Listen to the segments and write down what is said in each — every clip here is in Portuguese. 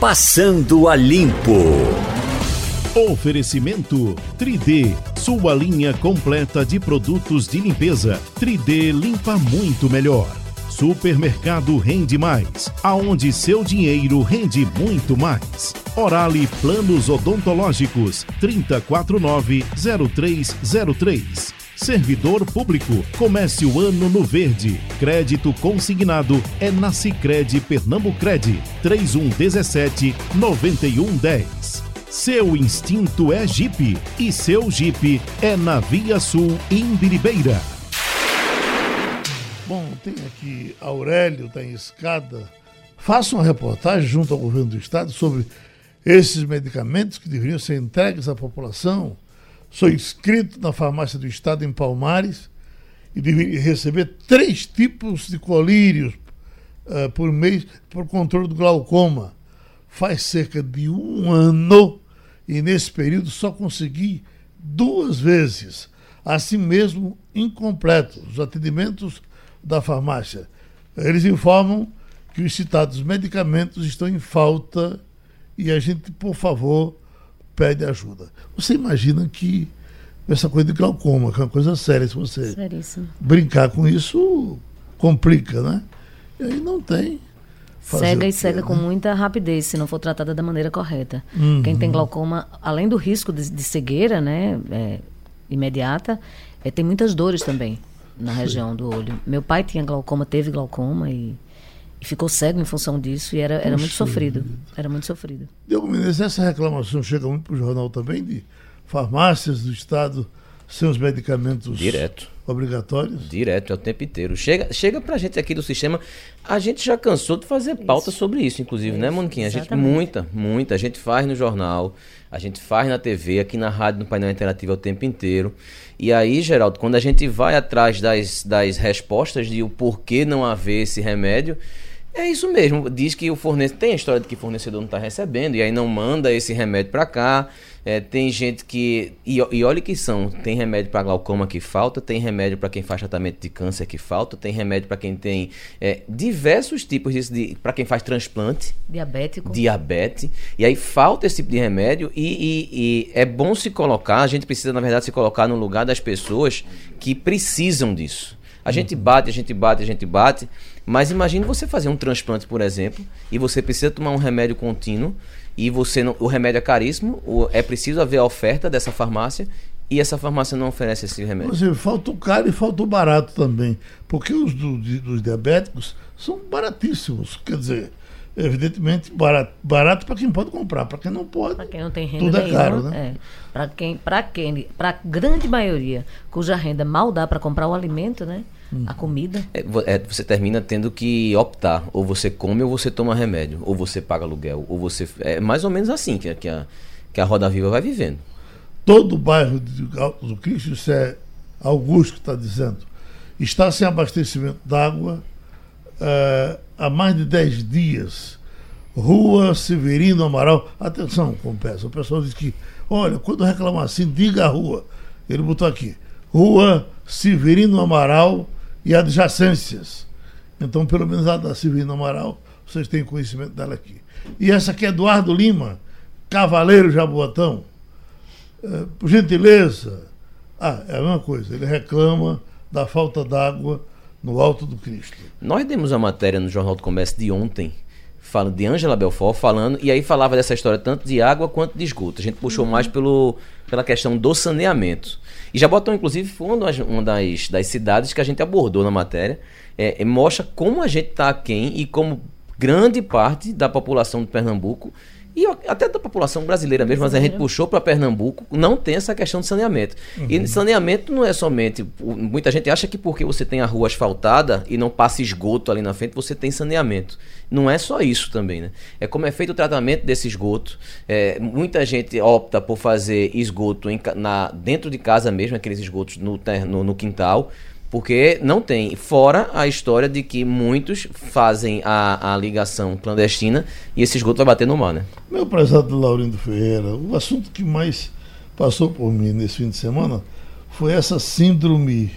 Passando a Limpo. Oferecimento 3D, sua linha completa de produtos de limpeza. 3D limpa muito melhor. Supermercado Rende Mais, aonde seu dinheiro rende muito mais. Orale Planos Odontológicos 349-0303. Servidor Público, comece o ano no verde. Crédito consignado é na Cicred Pernambucred 3117 9110. Seu instinto é Jeep e seu Jeep é na Via Sul Imbiribeira. Bom, tem aqui Aurélio, em escada. Faça uma reportagem junto ao governo do estado sobre esses medicamentos que deveriam ser entregues à população Sou inscrito na farmácia do Estado em Palmares e deveria receber três tipos de colírios uh, por mês por controle do glaucoma. Faz cerca de um ano e nesse período só consegui duas vezes. Assim mesmo, incompletos os atendimentos da farmácia. Eles informam que os citados medicamentos estão em falta e a gente, por favor, pede ajuda. Você imagina que essa coisa de glaucoma, que é uma coisa séria, se você Seríssimo. brincar com isso, complica, né? E aí não tem. Cega e cega né? com muita rapidez, se não for tratada da maneira correta. Uhum. Quem tem glaucoma, além do risco de, de cegueira, né, é, imediata, é, tem muitas dores também na Sim. região do olho. Meu pai tinha glaucoma, teve glaucoma e e ficou cego em função disso e era, era muito sofrido. Era muito sofrido. Diogo Menezes, essa reclamação chega muito para o jornal também de farmácias do Estado sem os medicamentos Direto. obrigatórios? Direto, é o tempo inteiro. Chega, chega para a gente aqui do sistema, a gente já cansou de fazer pauta isso. sobre isso, inclusive, né, isso, né, Moniquinha? A gente, muita, muita. A gente faz no jornal, a gente faz na TV, aqui na rádio, no painel interativo é o tempo inteiro. E aí, Geraldo, quando a gente vai atrás das, das respostas de o porquê não haver esse remédio, é isso mesmo. Diz que o fornecedor. Tem a história de que o fornecedor não está recebendo e aí não manda esse remédio para cá. É, tem gente que. E, e olha que são: tem remédio para glaucoma que falta, tem remédio para quem faz tratamento de câncer que falta, tem remédio para quem tem é, diversos tipos de. de para quem faz transplante. Diabético. Diabetes. E aí falta esse tipo de remédio e, e, e é bom se colocar, a gente precisa, na verdade, se colocar no lugar das pessoas que precisam disso. A gente bate, a gente bate, a gente bate. Mas imagine você fazer um transplante, por exemplo, e você precisa tomar um remédio contínuo e você não, o remédio é caríssimo, é preciso haver a oferta dessa farmácia e essa farmácia não oferece esse remédio. Inclusive, falta o caro e falta o barato também, porque os do, de, dos diabéticos são baratíssimos, quer dizer, evidentemente barato, barato para quem pode comprar, para quem não pode. Para quem não tem renda tudo é caro, né? É. Para quem, para quem, para a grande maioria cuja renda mal dá para comprar o alimento, né? A comida. É, é, você termina tendo que optar. Ou você come ou você toma remédio. Ou você paga aluguel. Ou você. É mais ou menos assim que, que, a, que a Roda Viva vai vivendo. Todo o bairro do Cristo, isso é Augusto que está dizendo, está sem abastecimento d'água uh, há mais de 10 dias. Rua Severino Amaral. Atenção, com peça. O pessoal diz que, olha, quando reclamar assim, diga a rua. Ele botou aqui. Rua Severino Amaral, e adjacências. Então, pelo menos a da Silvina Amaral, vocês têm conhecimento dela aqui. E essa aqui é Eduardo Lima, Cavaleiro Jaboatão. É, por gentileza. Ah, é a mesma coisa, ele reclama da falta d'água no Alto do Cristo. Nós demos a matéria no Jornal do Comércio de ontem, falando de Angela Belfort, falando, e aí falava dessa história tanto de água quanto de esgoto. A gente puxou uhum. mais pelo, pela questão do saneamento. E Jabotão, inclusive, foi uma das, das, cidades que a gente abordou na matéria. É, mostra como a gente está aquém e como grande parte da população de Pernambuco e até da população brasileira mesmo, mas a gente puxou para Pernambuco, não tem essa questão de saneamento. Uhum. E saneamento não é somente. Muita gente acha que porque você tem a rua asfaltada e não passa esgoto ali na frente, você tem saneamento. Não é só isso também, né? É como é feito o tratamento desse esgoto. É, muita gente opta por fazer esgoto em, na, dentro de casa mesmo, aqueles esgotos no, no, no quintal porque não tem. Fora a história de que muitos fazem a, a ligação clandestina e esse esgoto vai bater no mar, né? Meu prezado Laurindo Ferreira, o assunto que mais passou por mim nesse fim de semana foi essa síndrome,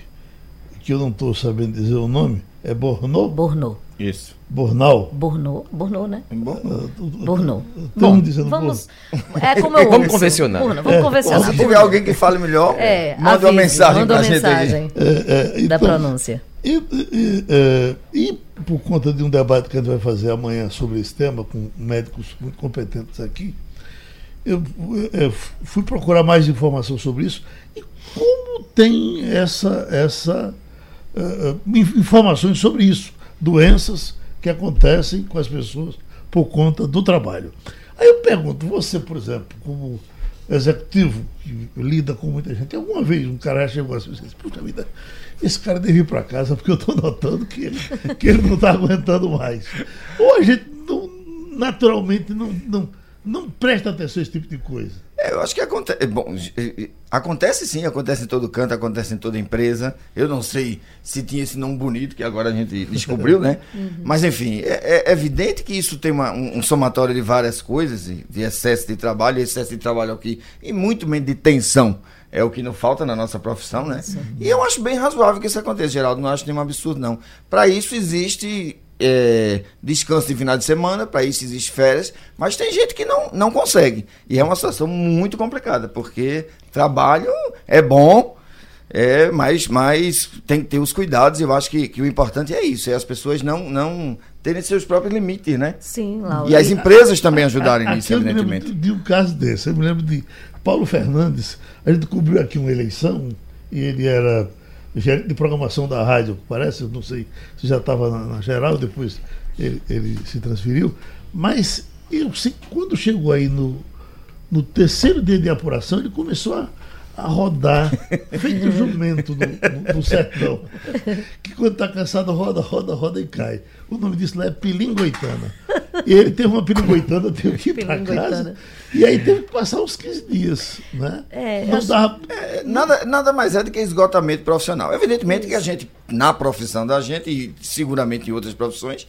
que eu não estou sabendo dizer o nome, é Bornô? Bornô. Isso. Bornal. Bornô, Bornô, né? Bornô. Bom, dizendo vamos. É como eu Vamos convencionar. Bornô, vamos convencionar. Se tiver alguém que fale melhor, É, manda uma mensagem pra uma gente mensagem É, é, da então, pronúncia. E, e, é, e por conta de um debate que a gente vai fazer amanhã sobre esse tema, com médicos muito competentes aqui, eu é, fui procurar mais informação sobre isso e como tem essa, essa é, é, in- informações sobre isso, doenças que acontecem com as pessoas por conta do trabalho. Aí eu pergunto, você, por exemplo, como executivo que lida com muita gente, alguma vez um cara chegou assim e disse, puxa vida, esse cara deve ir para casa porque eu estou notando que ele, que ele não está aguentando mais. Ou a gente não, naturalmente não, não, não presta atenção a esse tipo de coisa. É, eu acho que acontece. Bom, eh, eh, acontece sim, acontece em todo canto, acontece em toda empresa. Eu não sei se tinha esse nome bonito que agora a gente descobriu, né? Mas enfim, é, é evidente que isso tem uma- um, um somatório de várias coisas, de excesso de trabalho, excesso de trabalho aqui, e muito menos de tensão. É o que não falta na nossa profissão, né? E eu acho bem razoável que isso aconteça, Geraldo. Não acho nenhum absurdo, não. Para isso existe é, descanso de final de semana, para isso existe férias, mas tem gente que não, não consegue. E é uma situação muito complicada, porque trabalho é bom, é, mas, mas tem que ter os cuidados, e eu acho que, que o importante é isso, é as pessoas não, não terem seus próprios limites, né? Sim, Laura. E as empresas também ajudarem nisso, eu me lembro evidentemente. de um caso desse. Eu me lembro de Paulo Fernandes. A gente cobriu aqui uma eleição e ele era gerente de programação da rádio, parece, não sei se já estava na, na geral, depois ele, ele se transferiu. Mas eu sei quando chegou aí no, no terceiro dia de apuração, ele começou a, a rodar, feito jumento no, no, no sertão. Que quando está cansado, roda, roda, roda e cai. O nome disso lá é pilingoitana. E ele teve uma pilingoitana, teve que ir para casa. E aí teve que passar uns 15 dias. Né? É, Não acho- dava. É, Nada, nada mais é do que esgotamento profissional. Evidentemente que a gente, na profissão da gente, e seguramente em outras profissões,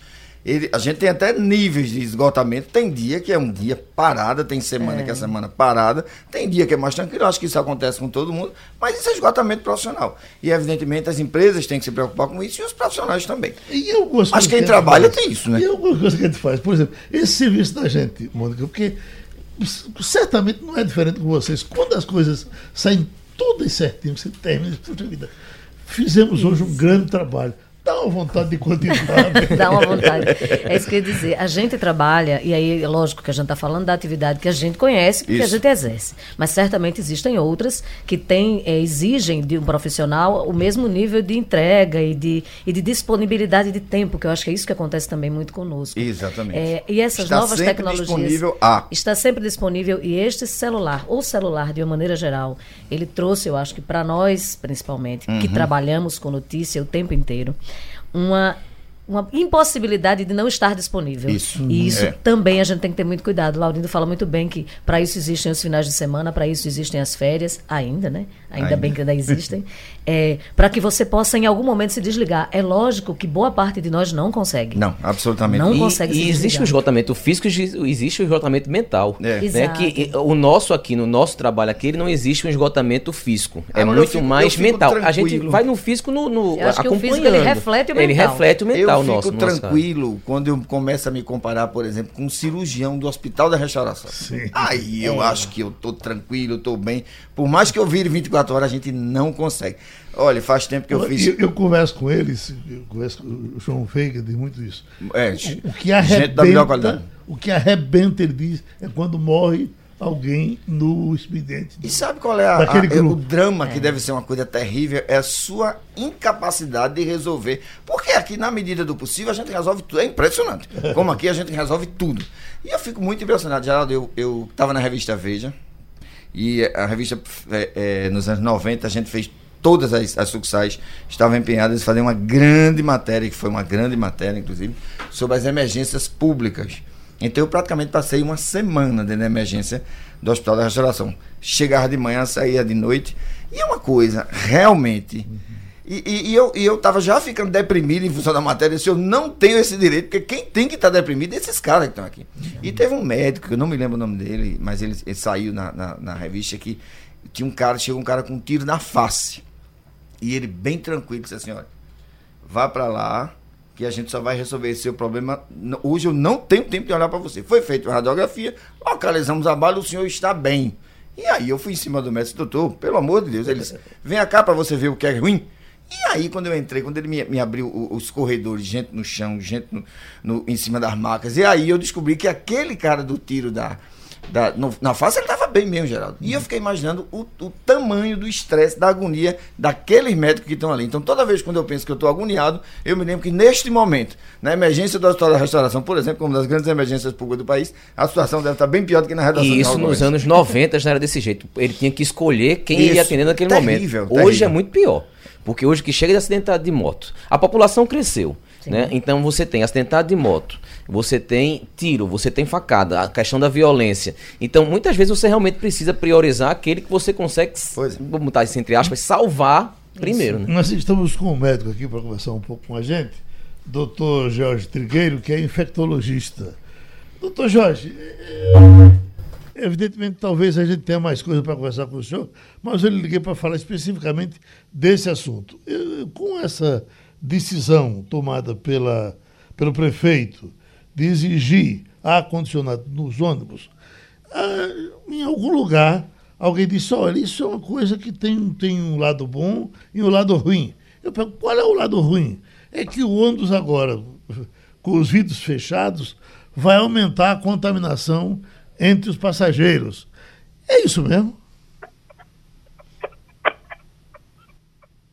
ele- a gente tem até níveis de esgotamento. Tem dia que é um dia parada, tem semana que é semana parada, tem dia que é mais tranquilo. Acho que isso acontece com todo mundo, mas isso é esgotamento profissional. E evidentemente as empresas têm que se preocupar com isso e os profissionais também. E algumas Mas coisas quem que a trabalha faz. tem isso, né? E algumas coisas que a gente faz. Por exemplo, esse serviço da gente, Mônica, porque certamente não é diferente com vocês. Quando as coisas saem todas certinho, você termina, puxa vida, fizemos hoje um grande trabalho. Dá uma vontade de continuar. né? Dá uma vontade. É isso que eu ia dizer. A gente trabalha, e aí é lógico que a gente está falando da atividade que a gente conhece, que a gente exerce. Mas certamente existem outras que têm, eh, exigem de um profissional o mesmo nível de entrega e de, e de disponibilidade de tempo, que eu acho que é isso que acontece também muito conosco. Exatamente. É, e essas Está novas sempre tecnologias. disponível a. Está sempre disponível. E este celular, ou celular de uma maneira geral, ele trouxe, eu acho que para nós, principalmente, Uhum. que trabalhamos com notícia o tempo inteiro, uma. Uma impossibilidade de não estar disponível. Isso. E isso É. também a gente tem que ter muito cuidado. Laurindo fala muito bem que para isso existem os finais de semana, para isso existem as férias, ainda, né? Ainda, Ainda. bem que ainda existem. É, para que você possa, em algum momento, se desligar. É lógico que boa parte de nós não consegue. Não, absolutamente. Não E, consegue se e existe desligar. o esgotamento físico e exi- existe o esgotamento mental. É. Né? Exato. Que o nosso aqui, no nosso trabalho aqui, ele não existe um esgotamento físico. Ah, é eu muito fico- eu mais fico mental. A gente tranquilo. vai no físico no, no Eu acho que o acompanhando. físico, ele reflete o Ele mental. reflete o mental eu fico nosso. no nosso caso. tranquilo quando eu começo a me comparar, por exemplo, com um cirurgião do Hospital da Restauração. Sim. Aí É. eu acho que eu tô tranquilo, eu tô bem. Por mais que eu vire 24 horas, a gente não consegue. Olha, faz tempo que eu Eu, fiz. eu converso com eles, eu converso com o João Veiga, diz muito isso. É, O, o que gente da melhor arrebenta, qualidade. o que arrebenta, ele diz, é quando morre alguém no expediente. E sabe qual é a- Daquele a- é o drama que deve ser uma coisa terrível? É a sua incapacidade de resolver. Porque aqui, na medida do possível, a gente resolve tudo. É impressionante. Como aqui a gente resolve tudo. E eu fico muito impressionado. Geraldo, eu, eu tava na revista Veja. E a revista, é, é, nos anos 90, a gente fez todas as, as sucursais estavam empenhadas em fazer uma grande matéria, que foi uma grande matéria, inclusive, sobre as emergências públicas. Então eu praticamente passei uma semana dentro da emergência do Hospital da Restauração. Chegava de manhã, saía de noite. E é uma coisa, realmente. E, e- e eu, e eu tava já ficando deprimido em função da matéria. Eu disse, eu não tenho esse direito, porque quem tem que estar deprimido é esses caras que estão aqui. E teve um médico, eu não me lembro o nome dele, mas ele, ele saiu na, na, na revista que tinha um cara, chegou um cara com um tiro na face. E ele, bem tranquilo, disse assim: olha, vá pra lá, que a gente só vai resolver esse seu problema. Hoje eu não tenho tempo de olhar para você. Foi feita a radiografia, localizamos a bala, o senhor está bem. E aí eu fui em cima do médico, doutor, pelo amor de Deus, ele disse, vem cá para você ver o que é ruim. E aí, quando eu entrei, quando ele me, me abriu os corredores, gente no chão, gente no, no, em cima das macas, e aí eu descobri que aquele cara do tiro da, da, no, na face ele estava bem mesmo, Geraldo. E eu fiquei imaginando o, o tamanho do estresse, da agonia daqueles médicos que estão ali. Então, toda vez quando eu penso que eu estou agoniado, eu me lembro que neste momento, na emergência do Hospital da Restauração, por exemplo, como das grandes emergências públicas do país, a situação deve estar bem pior do que na redação E isso nos anos 90 já era desse jeito. Ele tinha que escolher quem isso, iria atender naquele terrível, momento. Hoje terrível. é muito pior. Porque hoje que chega de acidentado de moto, a população cresceu. Né? Então você tem acidentado de moto, você tem tiro, você tem facada, a questão da violência. Então, muitas vezes você realmente precisa priorizar aquele que você consegue, é. vamos botar isso entre aspas, salvar primeiro. Né? Nós estamos com um médico aqui para conversar um pouco com a gente, doutor Jorge Trigueiro, que é infectologista. Doutor Jorge, é, evidentemente talvez a gente tenha mais coisa para conversar com o senhor, mas eu liguei para falar especificamente desse assunto. Eu, com essa decisão tomada pela, pelo prefeito de exigir ar-condicionado nos ônibus, ah, em algum lugar alguém disse, olha, isso é uma coisa que tem, tem um lado bom e um lado ruim. Eu pergunto, qual é o lado ruim? É que o ônibus agora, com os vidros fechados, vai aumentar a contaminação entre os passageiros. É isso mesmo?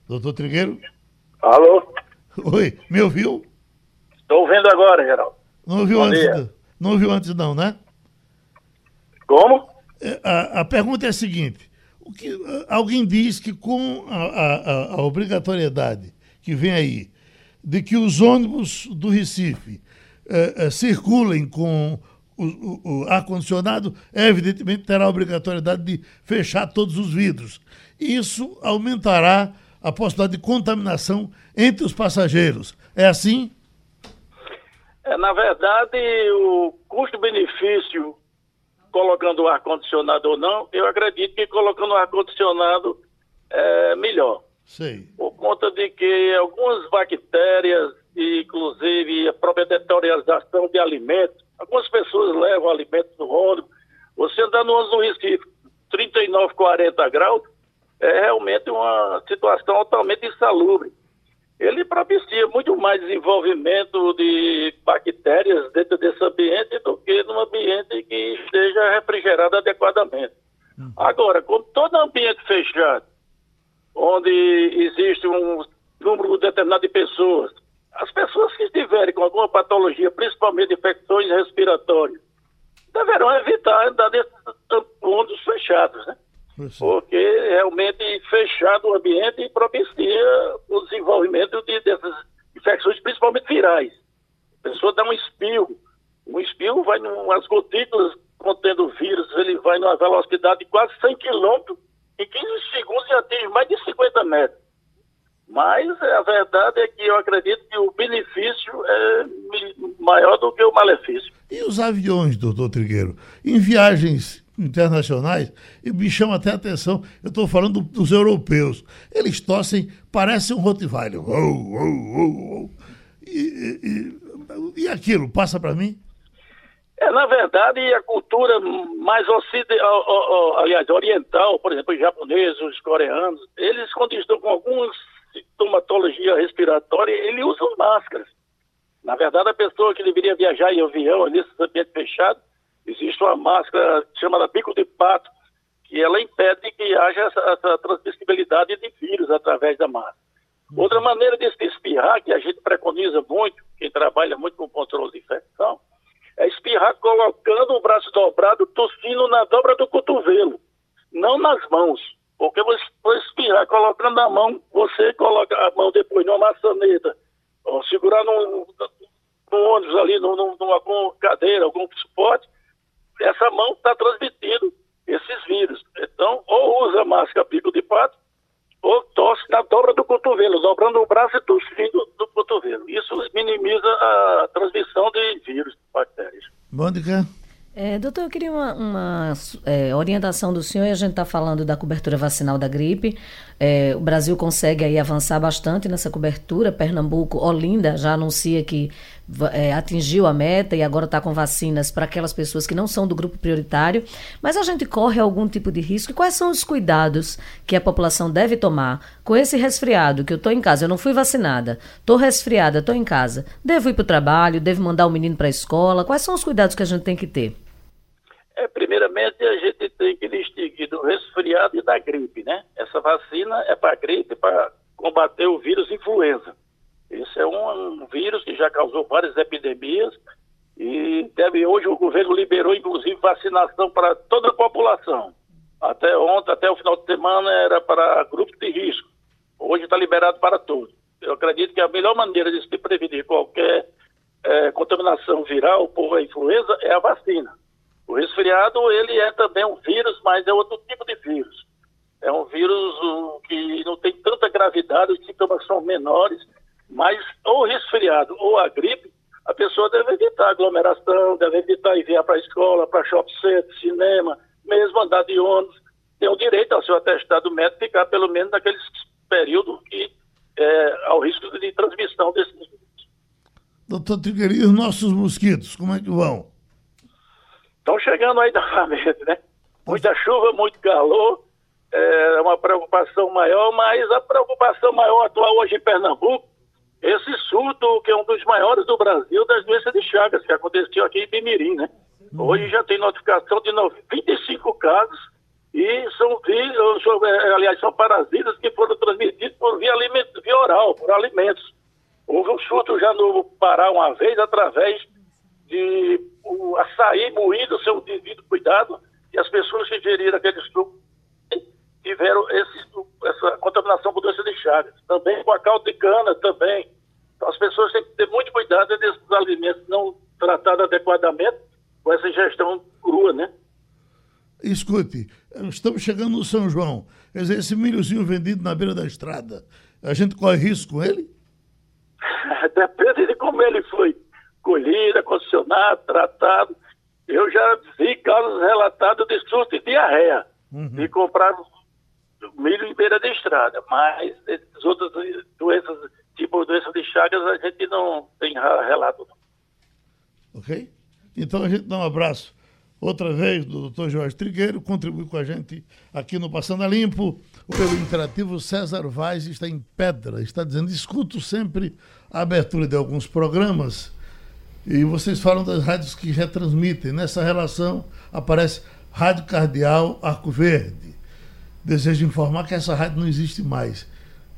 Doutor Trigueiro? Alô? Oi, me ouviu? Estou ouvindo agora, Geraldo. Não ouviu, antes, não ouviu antes, não, né? Como? É, a, a pergunta é a seguinte: o que, alguém diz que com a, a, a, obrigatoriedade que vem aí de que os ônibus do Recife é, é, circulem com o, o, o ar-condicionado, evidentemente terá a obrigatoriedade de fechar todos os vidros. Isso aumentará a possibilidade de contaminação entre os passageiros. É assim? É, na verdade, o custo-benefício, colocando o ar-condicionado ou não, eu acredito que colocando o ar-condicionado é melhor. Sim. Por conta de que algumas bactérias, inclusive a própria deterioração de alimentos, algumas pessoas levam alimentos no ônibus. Você andar no ônibus Recife, 39, 40 graus, é realmente uma situação altamente insalubre ele propicia muito mais desenvolvimento de bactérias dentro desse ambiente do que num ambiente que esteja refrigerado adequadamente. Uhum. Agora, com todo ambiente fechado, onde existe um número determinado de pessoas, as pessoas que estiverem com alguma patologia, principalmente infecções respiratórias, deverão evitar andar nesses pontos fechados, né? Porque realmente fechado o ambiente propicia o desenvolvimento de, dessas infecções, principalmente virais. A pessoa dá um espirro. Um espirro vai nas gotículas contendo vírus, ele vai numa velocidade de quase 100 km, em 15 segundos e atinge mais de 50 metros. Mas a verdade é que eu acredito que o benefício é maior do que o malefício. E os aviões, doutor Trigueiro? Em viagens internacionais, e me chama até a atenção, eu estou falando dos europeus. Eles tossem, parece um Rottweiler. Oh, oh, oh, e, e, e aquilo, passa para mim? É, na verdade, a cultura mais ocidental, aliás, oriental, por exemplo, os japoneses, os coreanos, eles, quando estão com alguma sintomatologia respiratória, eles usam máscaras. Na verdade, a pessoa que deveria viajar em avião, nesse ambiente fechado, existe uma máscara chamada bico de pato, que ela impede que haja essa, essa transmissibilidade de vírus através da máscara. Uhum. Outra maneira de se espirrar, que a gente preconiza muito, quem trabalha muito com controle de infecção, é espirrar colocando o braço dobrado, tossindo na dobra do cotovelo, não nas mãos. Porque você colocando a mão, você coloca a mão depois numa maçaneta, ou segurar num, num ônibus ali, num, num, numa cadeira, algum suporte, essa mão está transmitindo esses vírus. Então, ou usa máscara pico de pato, ou tosse na dobra do cotovelo, dobrando o braço e tossindo do cotovelo. Isso minimiza a transmissão de vírus, bactérias. Mônica? É, doutor, eu queria uma, uma é, orientação do senhor. A gente está falando da cobertura vacinal da gripe. É, o Brasil consegue aí avançar bastante nessa cobertura. Pernambuco, Olinda já anuncia que é, atingiu a meta e agora está com vacinas para aquelas pessoas que não são do grupo prioritário. Mas a gente corre algum tipo de risco. E quais são os cuidados que a população deve tomar com esse resfriado? Que eu estou em casa, eu não fui vacinada, estou resfriada, estou em casa. Devo ir para o trabalho? Devo mandar o menino para a escola? Quais são os cuidados que a gente tem que ter? É, primeiramente, a gente tem que distinguir do resfriado e da gripe, né? Essa vacina é para gripe, para combater o vírus influenza. Esse é um, um, vírus que já causou várias epidemias e deve, hoje o governo liberou, inclusive, vacinação para toda a população. Até ontem, até o final de semana, era para grupos de risco. Hoje está liberado para todos. Eu acredito que a melhor maneira de se prevenir qualquer é, contaminação viral por influenza é a vacina. O resfriado, ele é também um vírus, mas é outro tipo de vírus. É um vírus um, que não tem tanta gravidade, os sintomas são menores, mas ou resfriado ou a gripe, a pessoa deve evitar aglomeração, deve evitar enviar para a escola, para shopping center, cinema, mesmo andar de ônibus. Tem o direito ao seu atestado médico ficar pelo menos naquele período que é, ao risco de transmissão vírus. Doutor Trigueirinho, nossos mosquitos, como é que vão? Estão chegando aí novamente, né? Muita chuva, muito calor, é uma preocupação maior, mas a preocupação maior atual hoje em Pernambuco, esse surto que é um dos maiores do Brasil das doenças de Chagas, que aconteceu aqui em Pimirim, né? Uhum. Hoje já tem notificação de 25 casos e são é, aliás, são parasitas que foram transmitidos por via, alimento, via oral, por alimentos. Houve um surto já no Pará uma vez através de o açaí moído, seu devido cuidado, e as pessoas que ingeriram aquele suco tiveram esse, essa contaminação por doença de Chagas. Também com a calda de cana, também. Então as pessoas têm que ter muito cuidado desses alimentos não tratados adequadamente com essa ingestão crua, né? Escute, estamos chegando no São João. Quer dizer, esse milhozinho vendido na beira da estrada, a gente corre risco com ele? Depende de como ele foi colhida, condicionado, tratado. Eu já vi casos relatados de surto e diarreia, uhum. de comprar milho em beira de estrada, mas essas outras doenças, tipo doença de Chagas, a gente não tem relato. Ok? Então a gente dá um abraço outra vez do Dr. Jorge Trigueiro, contribui com a gente aqui no Passando a Limpo. Pelo interativo, César Vaz está em pedra, está dizendo: escuto sempre a abertura de alguns programas e vocês falam das rádios que retransmitem. Nessa relação aparece Rádio Cardeal Arco Verde. Desejo informar que essa rádio não existe mais.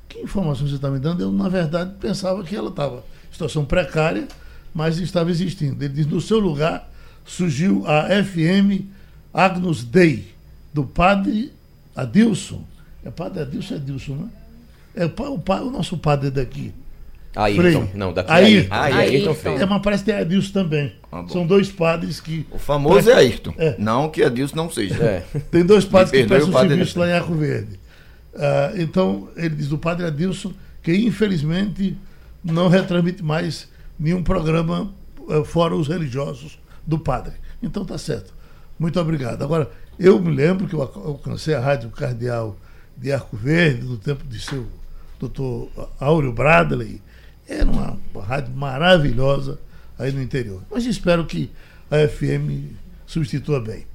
Que informação você está me dando? Eu, na verdade, pensava que ela estava em situação precária, mas estava existindo. Ele diz: no seu lugar surgiu a FM Agnus Dei, do padre Adilson. É padre Adilson? É Adilson, né? É o, o, o nosso padre daqui. Ayrton. Não, daqui Ayrton. Ah, Ayrton. Ayrton. É, mas parece que tem Adilson também. Ah, São dois padres que. O famoso é Ayrton. É. Não que Adilson não seja. É. Tem dois padres que prestam serviço lá em Arco Verde. Ah, então, ele diz do padre Adilson que infelizmente não retransmite mais nenhum programa uh, fora os religiosos do padre. Então tá certo. Muito obrigado. Agora, eu me lembro que eu alcancei a Rádio Cardeal de Arco Verde no tempo de seu doutor Áureo Bradley, era uma, rádio maravilhosa aí no interior. Mas espero que a FM substitua bem.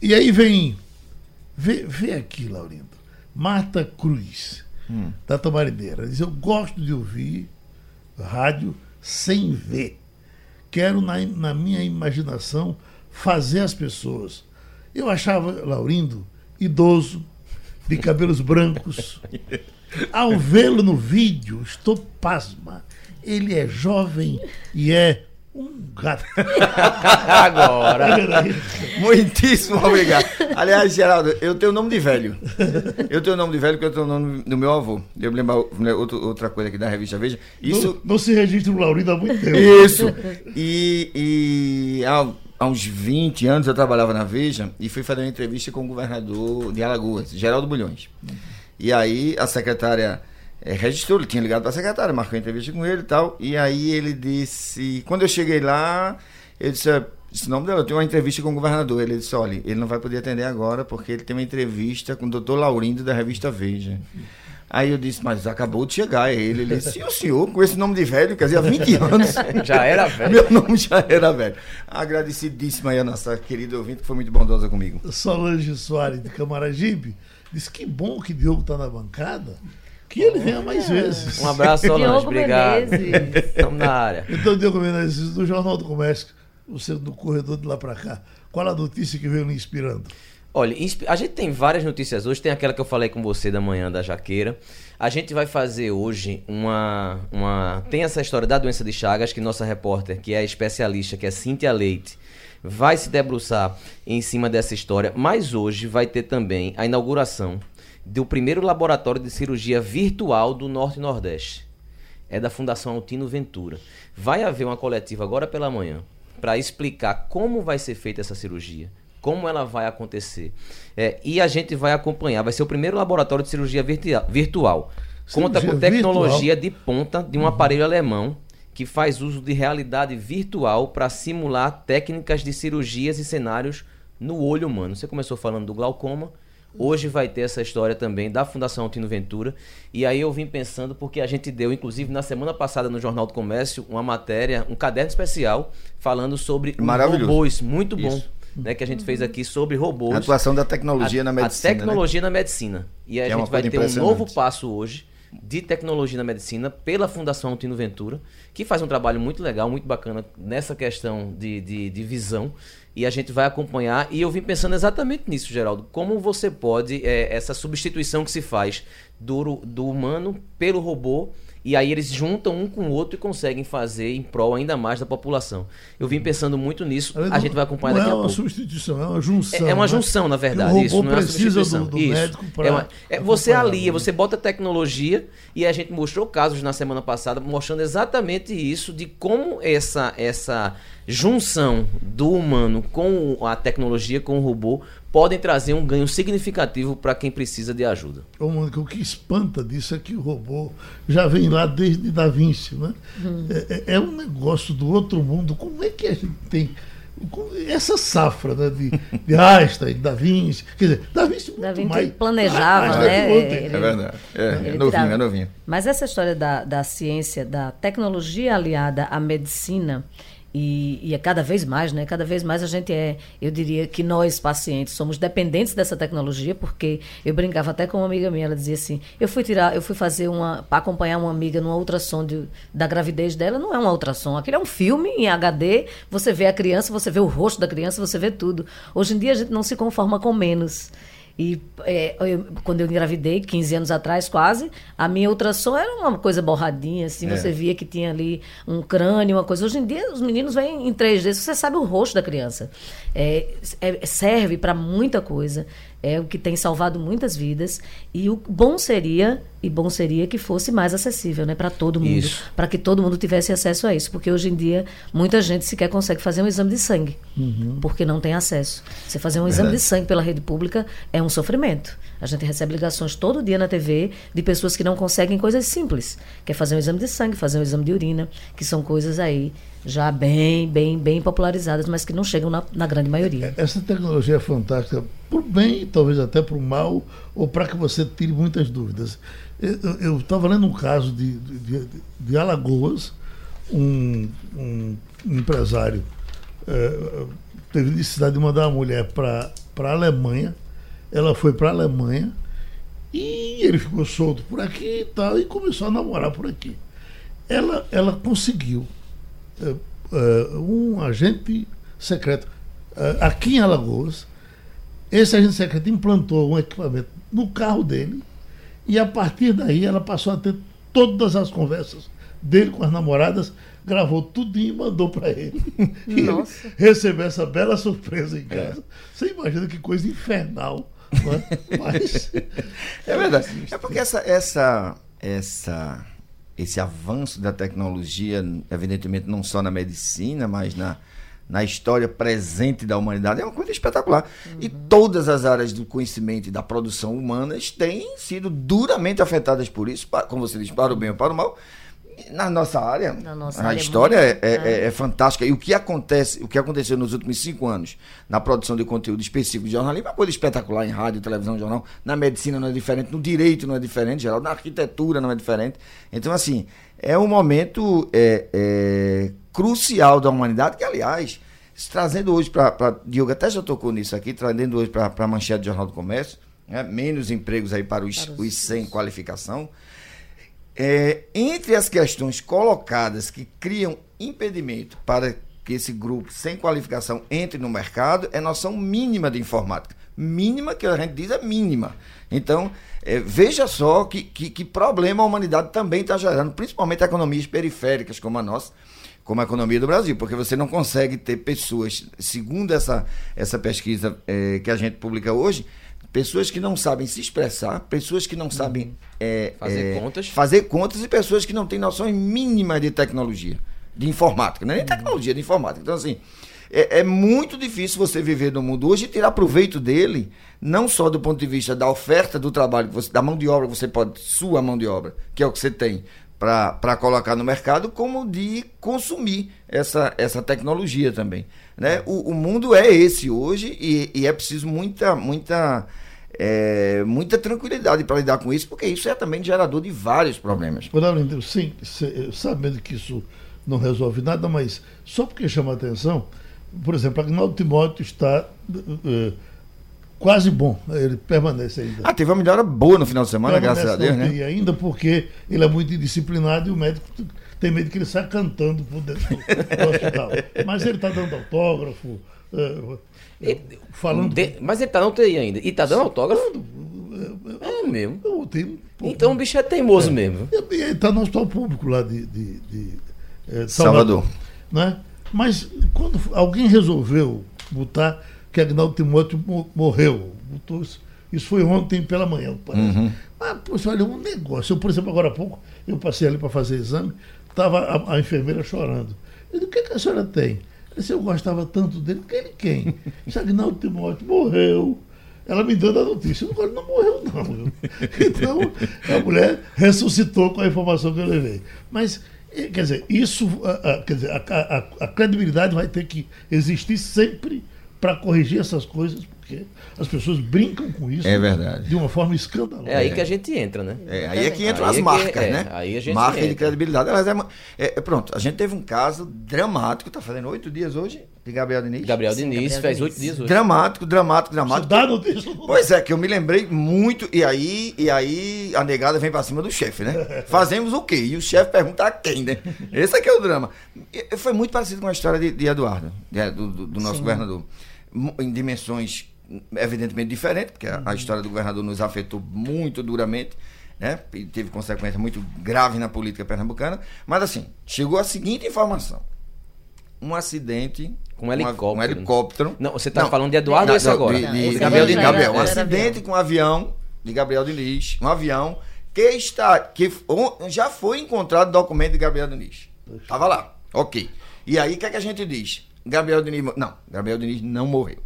E aí vem. Vê, vê aqui, Laurindo. Marta Cruz, hum. da Tamarineira. Diz: Eu gosto de ouvir rádio sem ver. Quero, na, na minha imaginação, fazer as pessoas. Eu achava Laurindo idoso, de cabelos brancos, Ao vê-lo no vídeo, estou pasma. Ele é jovem e é um gato. Agora. Muitíssimo obrigado. Aliás, Geraldo, eu tenho o nome de velho. Eu tenho o nome de velho porque eu tenho o nome do meu avô. Eu me lembro outra coisa aqui da revista Veja. Isso... Não, não se registra o Laurindo há muito tempo. Isso. E, e há, há, uns 20 anos eu trabalhava na Veja e fui fazer uma entrevista com o governador de Alagoas, Geraldo Bulhões. E aí a secretária é, registrou, ele tinha ligado para a secretária, marcou entrevista com ele e tal. E aí ele disse, quando eu cheguei lá, ele disse, Disse, não, eu tenho uma entrevista com o governador. Ele disse, olha, ele não vai poder atender agora porque ele tem uma entrevista com o doutor Laurindo da revista Veja. Aí eu disse, mas acabou de chegar ele. Ele disse, e o senhor, com esse nome de velho, quer dizer, há 20 anos. Já era velho. Meu nome já era velho. Agradecidíssima aí a nossa querida ouvinte, que foi muito bondosa comigo. Solange Soares de Camaragibe disse que bom que Diogo está na bancada, que ele venha mais vezes. Um abraço, Solange. Diogo Obrigado. Estamos na área. Então, Diogo Menezes, do Jornal do Comércio, você do corredor de lá para cá, qual a notícia que veio lhe inspirando? Olha, a gente tem várias notícias hoje. Tem aquela que eu falei com você da manhã da jaqueira. A gente vai fazer hoje uma, uma. Tem essa história da doença de Chagas, que nossa repórter, que é especialista, que é Cíntia Leite, vai se debruçar em cima dessa história. Mas hoje vai ter também a inauguração do primeiro laboratório de cirurgia virtual do Norte e Nordeste. É da Fundação Altino Ventura. Vai haver uma coletiva agora pela manhã para explicar como vai ser feita essa cirurgia, como ela vai acontecer. É, e a gente vai acompanhar. Vai ser o primeiro laboratório de cirurgia virtua- virtual. Conta Cirurgia com tecnologia de ponta de um aparelho alemão que faz uso de realidade virtual para simular técnicas de cirurgias e cenários no olho humano. Você começou falando do glaucoma. Hoje vai ter essa história também da Fundação Altino Ventura. E aí eu vim pensando, porque a gente deu, inclusive, na semana passada no Jornal do Comércio, uma matéria, um caderno especial, falando sobre robôs. Muito bom. Isso. Né, que a gente fez aqui sobre robôs. A atuação da tecnologia A- na medicina. A tecnologia na medicina. E a é gente vai ter um novo passo hoje de tecnologia na medicina pela Fundação Altino Ventura, que faz um trabalho muito legal, muito bacana nessa questão de, de, de visão. E a gente vai acompanhar. E eu vim pensando exatamente nisso, Geraldo. Como você pode, é, essa substituição que se faz do, do humano pelo robô. E aí eles juntam um com o outro e conseguem fazer em prol ainda mais da população. Eu vim pensando muito nisso. A gente vai acompanhar não daqui a é uma pouco. substituição, é uma junção. É, é uma né? junção, na Que o verdade. isso não é uma substituição. do, do isso. É uma- é, você alia, você bota tecnologia e a gente mostrou casos na semana passada mostrando exatamente isso de como essa essa junção do humano com a tecnologia, com o robô, podem trazer um ganho significativo para quem precisa de ajuda. Ô, Mônica, o que espanta disso é que o robô já vem lá desde Da Vinci, né? É, é- é um negócio do outro mundo. Como é que a gente tem essa safra né, de, de Einstein, Da Vinci? Quer dizer, Da Vinci muito Da Vinci mais. planejava, Einstein né? ontem. Ele- É verdade. É, é novinho, é novinho. Mas essa história da, da ciência, da tecnologia aliada à medicina, e, e é cada vez mais, né? Cada vez mais a gente é, eu diria que nós, pacientes, somos dependentes dessa tecnologia, porque eu brincava até com uma amiga minha, ela dizia assim, eu fui tirar, eu fui fazer uma, para acompanhar uma amiga numa ultrassom de, da gravidez dela, não é uma ultrassom, aquilo é um filme em HD, você vê a criança, você vê o rosto da criança, você vê tudo. Hoje em dia a gente não se conforma com menos. E é, eu- quando eu engravidei, 15 anos atrás quase, a minha ultrassom era uma coisa borradinha, assim, É. você via que tinha ali um crânio, uma coisa. Hoje em dia, os meninos vêm em 3D, você sabe o rosto da criança. É, é- serve para muita coisa, é o que tem salvado muitas vidas. E o bom seria, e bom seria que fosse mais acessível, né, para todo mundo, para que todo mundo tivesse acesso a isso, porque hoje em dia muita gente sequer consegue fazer um exame de sangue, porque não tem acesso. Você fazer um exame de sangue pela rede pública é um sofrimento. A gente recebe ligações todo dia na TV de pessoas que não conseguem coisas simples, quer fazer um exame de sangue, fazer um exame de urina, que são coisas aí já bem, bem, bem popularizadas, mas que não chegam na, na grande maioria. Essa tecnologia é fantástica o bem, talvez até para o mal, ou para que você tire muitas dúvidas. Eu estava lendo um caso de, de, de Alagoas, um, um empresário eh, teve necessidade de mandar uma mulher para a Alemanha, ela foi para a Alemanha e ele ficou solto por aqui e tal, e começou a namorar por aqui. Ela, ela conseguiu um agente secreto eh, aqui em Alagoas. Esse agente secreto implantou um equipamento no carro dele e a partir daí ela passou a ter todas as conversas dele com as namoradas, gravou tudo e mandou para ele. E ele Nossa. recebeu essa bela surpresa em casa. Você imagina que coisa infernal. É? Mas É verdade. É porque essa, essa, essa, esse avanço da tecnologia, evidentemente não só na medicina, mas na, na história presente da humanidade, é uma coisa espetacular. E todas as áreas do conhecimento e da produção humanas têm sido duramente afetadas por isso, como você diz, para o bem ou para o mal. Na nossa área, Na nossa a área é história é, é- é. é- fantástica. E o que acontece, o que aconteceu nos últimos cinco anos na produção de conteúdo específico de jornalismo é uma coisa espetacular em rádio, televisão, jornal. Na medicina não é diferente, no direito não é diferente, geral, na arquitetura não é diferente. Então, assim, é um momento é, é, crucial da humanidade que, aliás, trazendo hoje para. Diogo até já tocou nisso aqui, trazendo hoje para a manchete do Jornal do Comércio, né, menos empregos aí para os, Para os- os sem qualificação. É, entre as questões colocadas que criam impedimento para que esse grupo sem qualificação entre no mercado é noção mínima de informática. Mínima, que a gente diz é mínima. Então, é, veja só que, que, que problema a humanidade também está gerando, principalmente economias periféricas como a nossa, como a economia do Brasil, porque você não consegue ter pessoas, segundo essa, essa pesquisa é, que a gente publica hoje, pessoas que não sabem se expressar, pessoas que não sabem é, Fazer é, contas. fazer contas e pessoas que não têm noções mínimas de tecnologia, de informática, não é nem tecnologia, de informática. Então, assim, é, é muito difícil você viver no mundo hoje e tirar proveito dele, não só do ponto de vista da oferta do trabalho, que você, da mão de obra que você pode, sua mão de obra, que é o que você tem para colocar no mercado, como de consumir essa, essa tecnologia também. Né? O, o mundo é esse hoje e, e é preciso muita, muita, é, muita tranquilidade para lidar com isso, porque isso é também gerador de vários problemas. Disso, sim, se- sabendo que isso não resolve nada, mas só porque chama a atenção, por exemplo, Agnaldo Timóteo está eh, quase bom, ele permanece ainda. Ah, teve uma melhora boa no final de semana, Permanece graças a Deus, né? UTI ainda porque ele é muito indisciplinado e o médico tem medo que ele saia cantando por dentro do hospital. Mas ele está dando autógrafo, eh, falando. De- Mas ele tá na UTI ainda. E tá dando autógrafo? É mesmo. Eu tenho- Então o bicho é teimoso mesmo. E Ele está no hospital público lá de, de, de, eh, Salvador. Né? Mas quando alguém resolveu botar que Agnaldo Timóteo mo- morreu, botou isso, isso foi ontem pela manhã. parece. Uhum. Mas, poxa, olha, um negócio. Eu, por exemplo, agora há pouco, eu passei ali para fazer exame, estava a, a enfermeira chorando. Eu disse, o que, que a senhora tem? Disse, eu gostava tanto dele. Ele quem? Disse, Agnaldo Timóteo morreu. Ela me dando a notícia. Ele não morreu, não. Então, a mulher ressuscitou com a informação que eu levei. Mas, eh, quer dizer, isso, a, a- quer dizer, a, a- a credibilidade vai ter que existir sempre para corrigir essas coisas, porque as pessoas brincam com isso É verdade. de uma forma escandalosa. É aí que a gente entra, né? É, aí é que entram Aí as é que- marcas, é, né? aí a gente Marca de entra. credibilidade. Elas é, é, pronto, a gente teve um caso dramático, tá fazendo oito dias hoje, de Gabriel Diniz. Gabriel Sim, Diniz Gabriel faz Diniz. oito dias hoje. Dramático, dramático, dramático. dá notícia. Pois é, que eu me lembrei muito, e aí, e aí a negada vem pra cima do chefe, né? Fazemos o quê? E o chefe pergunta a quem, né? Esse aqui é o drama. E foi muito parecido com a história de, de Eduardo, de- do, do- do nosso Sim. governador. Em dimensões evidentemente diferentes, porque a, a história do governador nos afetou muito duramente, né? E teve consequências muito graves na política pernambucana. Mas assim, chegou a seguinte informação. Um acidente Com um uma- helicóptero. um helicóptero Não, você tá falando de Eduardo não, ou esse agora? De, de esse Gabriel, de já Gabriel. um acidente com um avião de Gabriel Diniz, um avião que está que já foi encontrado documento de Gabriel Diniz. Tava lá. OK. E aí o que, é que a gente diz? Gabriel Diniz, não, Gabriel Diniz não morreu.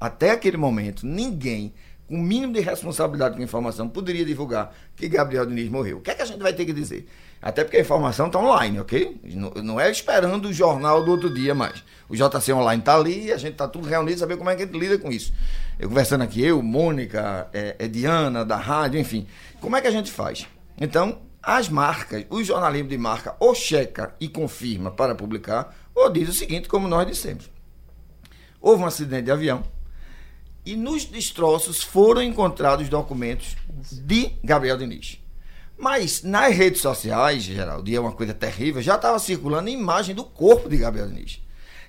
Até aquele momento, ninguém com o mínimo de responsabilidade com a informação poderia divulgar que Gabriel Diniz morreu. O que é que a gente vai ter que dizer? Até porque a informação está online, ok? Não, não é esperando o jornal do outro dia mais. O JC Online está ali e a gente está tudo reunido saber como é que a gente lida com isso. Eu conversando aqui, eu, Mônica, é, é Diana, da rádio, enfim. Como é que a gente faz? Então, as marcas, o jornalismo de marca ou checa e confirma para publicar, ou diz o seguinte, como nós dissemos. Houve um acidente de avião, e nos destroços foram encontrados documentos de Gabriel Diniz. Mas nas redes sociais, Geraldo, e é uma coisa terrível, já estava circulando imagem do corpo de Gabriel Diniz.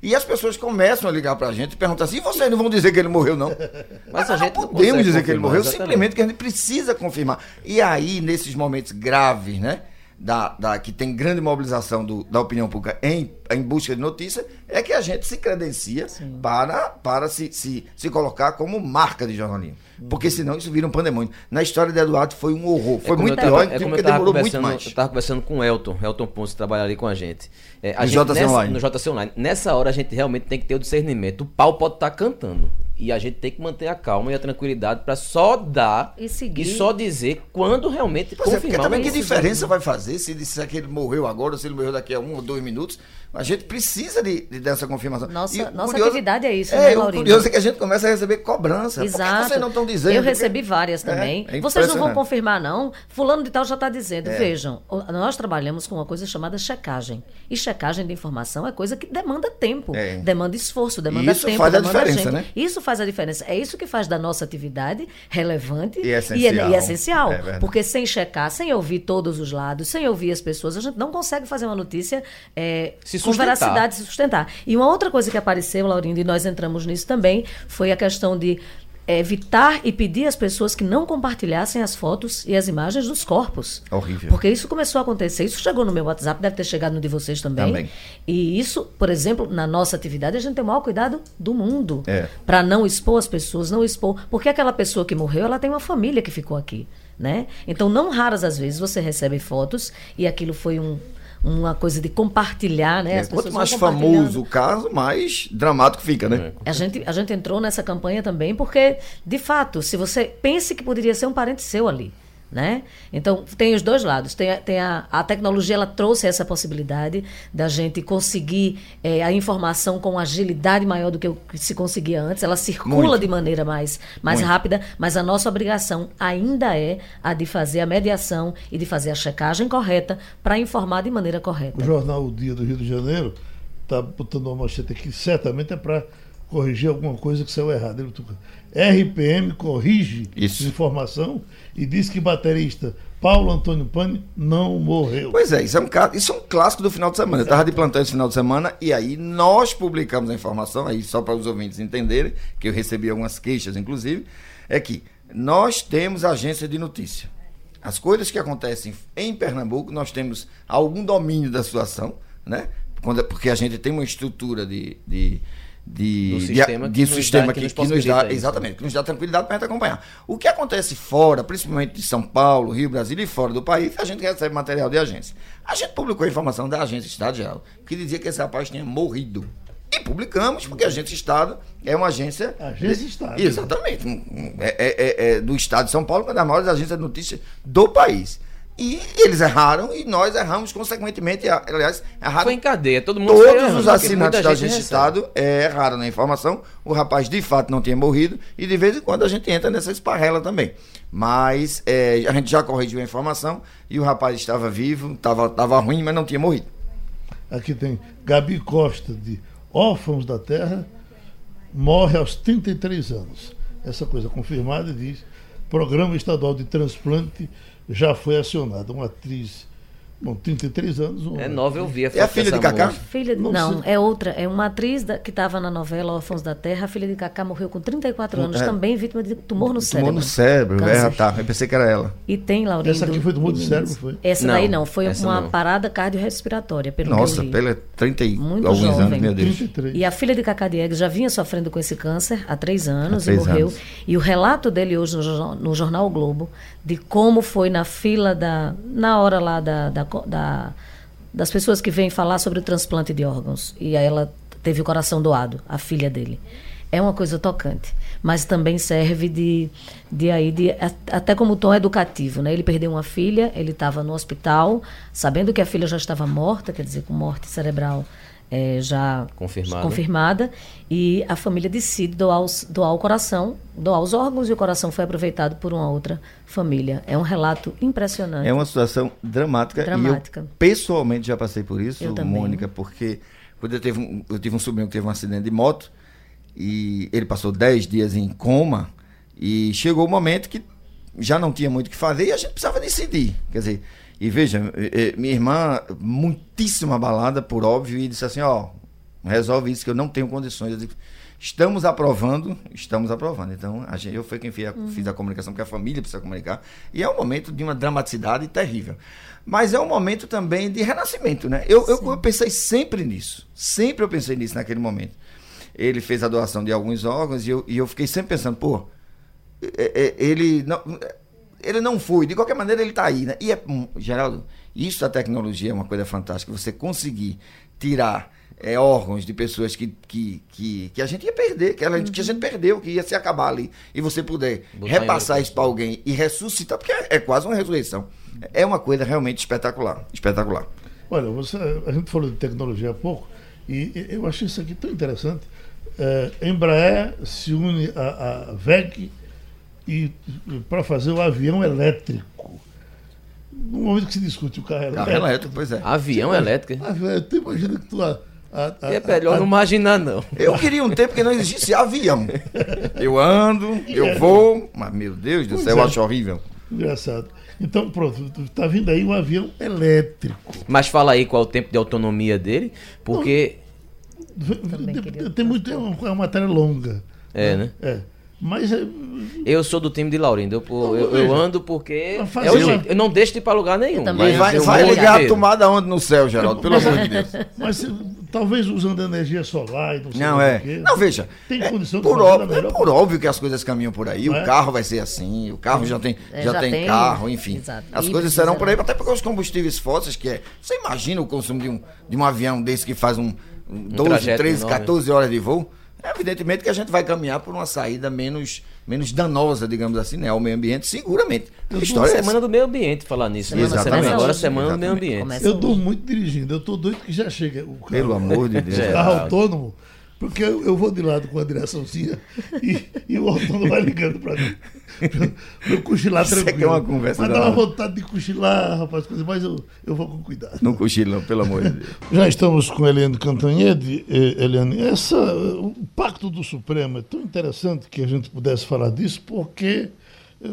E as pessoas começam a ligar para a gente e perguntar assim: "E vocês não vão dizer que ele morreu, não? Mas a gente não podemos dizer que ele morreu, exatamente. simplesmente que a gente precisa confirmar. E aí, nesses momentos graves, né? Da, da- que tem grande mobilização do- da opinião pública em, em busca de notícia, é que a gente se credencia para, para se, se, se colocar como marca de jornalismo. Porque senão isso vira um pandemônio. Na história de Eduardo foi um horror. Foi É muito tava- pior, é como porque demorou muito mais. Eu tava conversando com o Elton, Elton Ponce, que trabalha ali com a gente. É, a No gente JC nessa- Online. No JC Online. Nessa hora a gente realmente tem que ter o discernimento. O pau pode estar cantando. E a gente tem que manter a calma e a tranquilidade para só dar E seguir. só dizer quando realmente Pois é, porque confirmar também que diferença vai fazer se disser que ele morreu agora se ele morreu daqui a um ou dois minutos. A gente precisa de, de- dessa confirmação. Nossa- E o nossa atividade é isso, é, né, o Laurindo? curioso é que a gente começa a receber cobrança. Exato. Por que vocês não estão dizendo? Eu Porque- recebi várias também. É, é Vocês não vão confirmar, não. Fulano de tal já está dizendo. É. Vejam, o- nós trabalhamos com uma coisa chamada checagem. E checagem de informação é coisa que demanda tempo, É. demanda esforço, demanda isso tempo, faz a demanda diferença, gente. né? Isso faz a diferença. É isso que faz da nossa atividade relevante E é- essencial. e essencial. É verdade. porque sem checar, sem ouvir todos os lados, sem ouvir as pessoas, a gente não consegue fazer uma notícia é, Com veracidade se sustentar. E uma outra coisa que apareceu, Laurindo, e nós entramos nisso também, foi a questão de é, evitar e pedir às pessoas que não compartilhassem as fotos e as imagens dos corpos. Horrível. Porque isso começou a acontecer. Isso chegou no meu WhatsApp, deve ter chegado no de vocês também. Também. E isso, por exemplo, na nossa atividade, a gente tem o maior cuidado do mundo. É. Para não expor as pessoas, não expor. Porque aquela pessoa que morreu, ela tem uma família que ficou aqui. Né? Então, não raras às vezes você recebe fotos e aquilo foi um- uma coisa de compartilhar, né? É, quanto mais famoso o caso, mais dramático fica, né? A gente, a gente entrou nessa campanha também porque, de fato, se você pense que poderia ser um parente seu ali, né? Então, tem os dois lados. Tem, a- tem a, a tecnologia, ela trouxe essa possibilidade da gente conseguir eh, a informação com agilidade maior do que se conseguia antes. Ela circula Muito. de maneira mais, mais Muito. rápida, mas a nossa obrigação ainda é a de fazer a mediação e de fazer a checagem correta para informar de maneira correta. O jornal O Dia do Rio de Janeiro está botando uma manchete aqui, certamente é para corrigir alguma coisa que saiu errada. RPM corrige Isso. informação e diz que baterista Paulo Antônio Pani não morreu. Pois é, isso é um, isso é um clássico do final de semana. Eu estava de plantão esse final de semana e aí nós publicamos a informação, aí só para os ouvintes entenderem, que eu recebi algumas queixas, inclusive, é que nós temos agência de notícia. As coisas que acontecem em Pernambuco, nós temos algum domínio da situação, né? Quando- porque a gente tem uma estrutura de. de de, Do de- sistema de que nos sistema dá- que, que nos que dá isso. exatamente que nos dá tranquilidade para a gente acompanhar o que acontece fora principalmente de São Paulo Rio Brasil e fora do país a gente recebe material de agência a gente publicou a informação da agência estadual que dizia que esse rapaz tinha morrido e publicamos porque a agência Estado é uma agência Agência Estado. exatamente é, é- é- é do Estado de São Paulo uma das maiores agências de notícias do país e eles erraram e nós erramos consequentemente aliás erraram Foi em cadeia, todo mundo Todos errando, os assinantes da gente. Estado é, erraram na informação. O rapaz de fato não tinha morrido e de vez em quando a gente entra nessa esparrela também. Mas é, a gente já corrigiu a informação e o rapaz estava vivo, estava tava ruim, mas não tinha morrido. Aqui tem Gabi Costa, de Órfãos da Terra, morre aos 33 anos. Essa coisa confirmada diz: Programa Estadual de Transplante já foi acionado. Uma atriz, bom, 33 anos. um- É nova, eu vi a É a filha de Cacá? Filha de- Não não, é outra. É uma atriz da- que estava na novela Órfãos da Terra. A filha de Cacá morreu com 34 anos, É. também vítima de tumor no Tomou cérebro. no cérebro, Câncer. é, tá. Eu pensei que era ela. E tem, Laurindo... Essa aqui foi tumor meninas. cérebro, foi? Essa Não, daí não, foi uma não. parada cardiorrespiratória, pelo Nossa, pela 30 e Muito alguns jovem. anos, meu Deus. 33. E a filha de Cacá Diegues já vinha sofrendo com esse câncer há três anos Há três e morreu. anos. E o relato dele hoje no, jornal- no jornal o Globo, de como foi na fila da. na hora lá da, da, da- das pessoas que vêm falar sobre o transplante de órgãos. E aí ela teve o coração doado, a filha dele. É uma coisa tocante, mas também serve de, de aí de até como tom educativo, né? Ele perdeu uma filha, ele estava no hospital, sabendo que a filha já estava morta, quer dizer, com morte cerebral eh, já Confirmada. confirmada, e a família decide doar, os- doar o coração, doar os órgãos e o coração foi aproveitado por uma outra família. É um relato impressionante. É uma situação dramática. Dramática. E eu pessoalmente já passei por isso, Eu também. Mônica, porque quando eu, teve um, eu tive um sobrinho que teve um acidente de moto e ele passou 10 dias em coma e chegou o momento que já não tinha muito o que fazer e a gente precisava decidir. Quer dizer, e veja, eh, eh, minha irmã, muitíssimo abalada, por óbvio, e disse assim, ó, resolve isso que eu não tenho condições. Eu digo, estamos aprovando, estamos aprovando. Então, a gente, eu fui quem fiz a, fiz a comunicação, porque a família precisa comunicar. E é um momento de uma dramaticidade terrível. Mas é um momento também de renascimento, né? Eu, eu, eu pensei sempre nisso. Sempre eu pensei nisso naquele momento. Ele fez a doação de alguns órgãos e eu, e eu fiquei sempre pensando, pô, é- ele não, ele não foi, de qualquer maneira ele está aí, né? E é, hum, Geraldo, isso da tecnologia é uma coisa fantástica, você conseguir tirar é, órgãos de pessoas que, que, que, que a gente ia perder, que, ela, que a gente perdeu, que ia se acabar ali. E você puder Botar repassar isso para alguém e ressuscitar, porque é, é quase uma ressurreição. É uma coisa realmente espetacular. Espetacular. Olha, você, a gente falou de tecnologia há pouco e eu achei isso aqui tão interessante. É, Embraer se une à, à VEG e, para fazer o avião elétrico. No momento que se discute o carro elétrico. Carro elétrico, pois é. Avião elétrico. Avião, tu imagina que tu. A, a, a, É melhor não imaginar, não. Eu queria um tempo que não existisse avião. Eu ando, eu vou, mas meu Deus do Pois céu, eu é. acho horrível. Engraçado. Então, pronto, está vindo aí um avião elétrico. Mas fala aí qual é o tempo de autonomia dele, porque. Também Tem- muito, é uma, é uma matéria longa. É, né? É. Mas é, Eu sou do time de Laurindo. Eu, eu, eu ando porque. É o jeito. Eu não deixo de ir pra lugar nenhum. Mas vai, eu vai vou ligar a tomada onde no céu, Geraldo? Pelo amor de Deus. mas se- talvez usando energia solar e não sei Não, é. quê. Não, veja. Tem é condição de por, da óbvio, é por óbvio que as coisas caminham por aí. Não o é? carro vai ser assim, o carro já tem, É, já já tem, tem, carro, enfim. exato. As E coisas serão por aí, até porque os combustíveis fósseis, que é. Você imagina o consumo de um, de um avião desse que faz um, um 12, trajeto 13, enorme. 14 horas de voo? Evidentemente que a gente vai caminhar por uma saída menos, menos danosa, digamos assim, né, ao meio ambiente, seguramente. A história é. Semana do meio ambiente, falar nisso. né? Exatamente. Semana agora, Começa semana do meio Exatamente. ambiente. Começa Eu estou hoje. muito dirigindo, eu estou doido que já chega o carro, Pelo amor de Deus. É. carro autônomo, porque eu, eu vou de lado com a direçãozinha e, e o autônomo vai ligando para mim. Pra eu- cochilar Isso aqui é tranquilo. uma conversa Mas da dá uma vontade de cochilar, rapaz, coisa, mas eu, eu vou com cuidado. Não cochila, não, pelo amor de Deus. Já estamos com Eliane Cantanhede. Eliane, essa, o Pacto do Supremo é tão interessante que a gente pudesse falar disso, porque eh,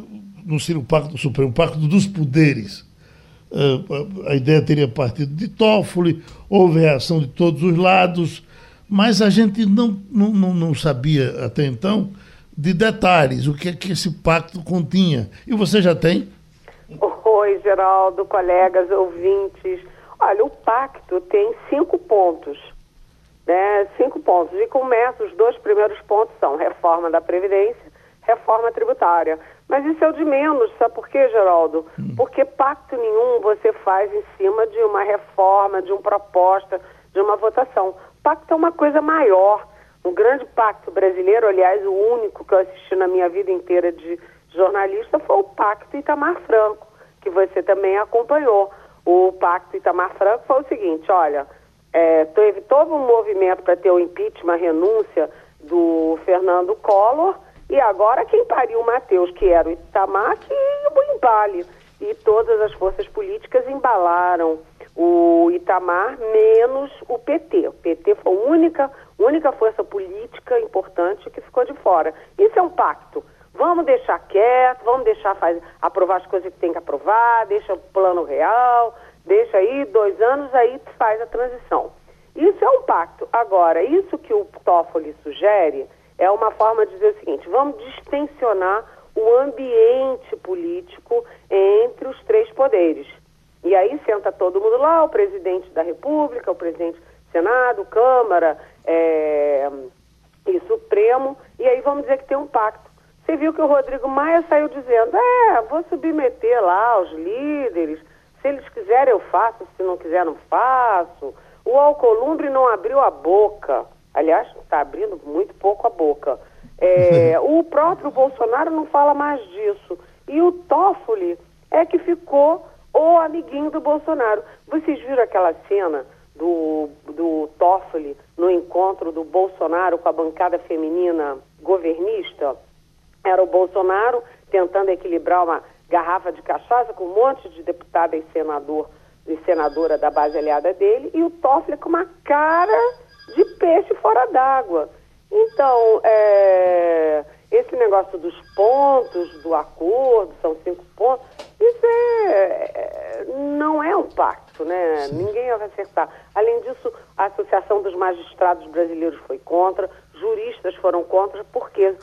não seria o Pacto do Supremo, o Pacto dos Poderes. Eh, a a ideia teria partido de Toffoli, houve reação de todos os lados, mas a gente não, não, não, sabia até então de detalhes, o que é que esse pacto continha. E você já tem? Oi, Geraldo, colegas, ouvintes. Olha, o pacto tem cinco pontos, né? Cinco pontos. E começa, os dois primeiros pontos são reforma da Previdência, reforma tributária. Mas isso é o de menos, sabe por quê, Geraldo? Porque pacto nenhum você faz em cima de uma reforma, de uma proposta, de uma votação. Pacto é uma coisa maior. Um grande pacto brasileiro, aliás, o único que eu assisti na minha vida inteira de jornalista foi o Pacto Itamar Franco, que você também acompanhou. O Pacto Itamar Franco foi o seguinte, olha, é, teve todo um movimento para ter o impeachment, a renúncia do Fernando Collor, e agora quem pariu o Matheus, que era o Itamar, que o embale. E todas as forças políticas embalaram o Itamar, menos o PT. O PT foi a única, única força política importante que ficou de fora. Isso é um pacto. Vamos deixar quieto, vamos deixar faz, aprovar as coisas que tem que aprovar, deixa o plano real, deixa aí dois anos, aí faz a transição. Isso é um pacto. Agora, isso que o Toffoli sugere é uma forma de dizer o seguinte: vamos distensionar o ambiente político entre os três poderes. E aí senta todo mundo lá, o presidente da República, o presidente do Senado, Câmara é, e Supremo, e aí vamos dizer que tem um pacto. Você viu que o Rodrigo Maia saiu dizendo, é, vou submeter lá os líderes, se eles quiserem eu faço, se não quiser não faço. O Alcolumbre não abriu a boca, aliás, está abrindo muito pouco a boca. É, o próprio Bolsonaro não fala mais disso. E o Toffoli é que ficou o amiguinho do Bolsonaro. Vocês viram aquela cena do, do Toffoli no encontro do Bolsonaro com a bancada feminina governista? Era o Bolsonaro tentando equilibrar uma garrafa de cachaça com um monte de deputada e senador e senadora da base aliada dele e o Toffoli com uma cara de peixe fora d'água. Então, é, esse negócio dos pontos do acordo, são cinco pontos, isso é, é- não é um pacto, né? Ninguém vai acertar. Além disso, a Associação dos Magistrados Brasileiros foi contra, juristas foram contra, porque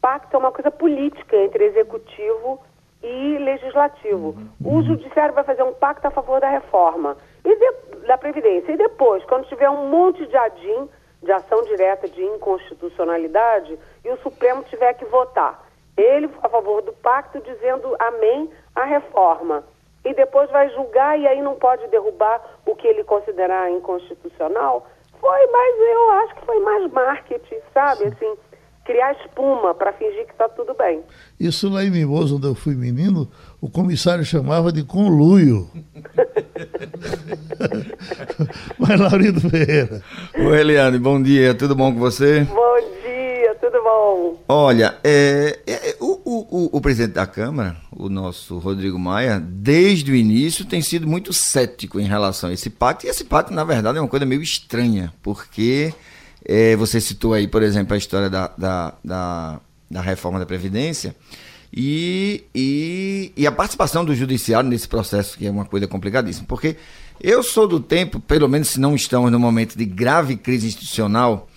pacto é uma coisa política entre executivo e legislativo. O judiciário vai fazer um pacto a favor da reforma e de- da Previdência. E depois, quando tiver um monte de adim, de ação direta de inconstitucionalidade, e o Supremo tiver que votar, ele a favor do pacto, dizendo amém à reforma. E depois vai julgar e aí não pode derrubar o que ele considerar inconstitucional, Foi, mas eu acho que foi mais marketing, sabe? Assim, criar espuma para fingir que está tudo bem. Isso lá em Mimoso, onde eu fui menino, o comissário chamava de conluio. Mas, Laurindo Ferreira. Oi, Eliane, bom dia, tudo bom com você? Bom dia, Olha, é, é, o, o, o, presidente da Câmara, o nosso Rodrigo Maia, desde o início tem sido muito cético em relação a esse pacto, e esse pacto, na verdade, é uma coisa meio estranha, porque é, você citou aí, por exemplo, a história da, da, da, da reforma da Previdência. E, e, e, a participação do judiciário nesse processo, que é uma coisa complicadíssima. Porque eu sou do tempo, pelo menos se não estamos no momento de grave crise institucional,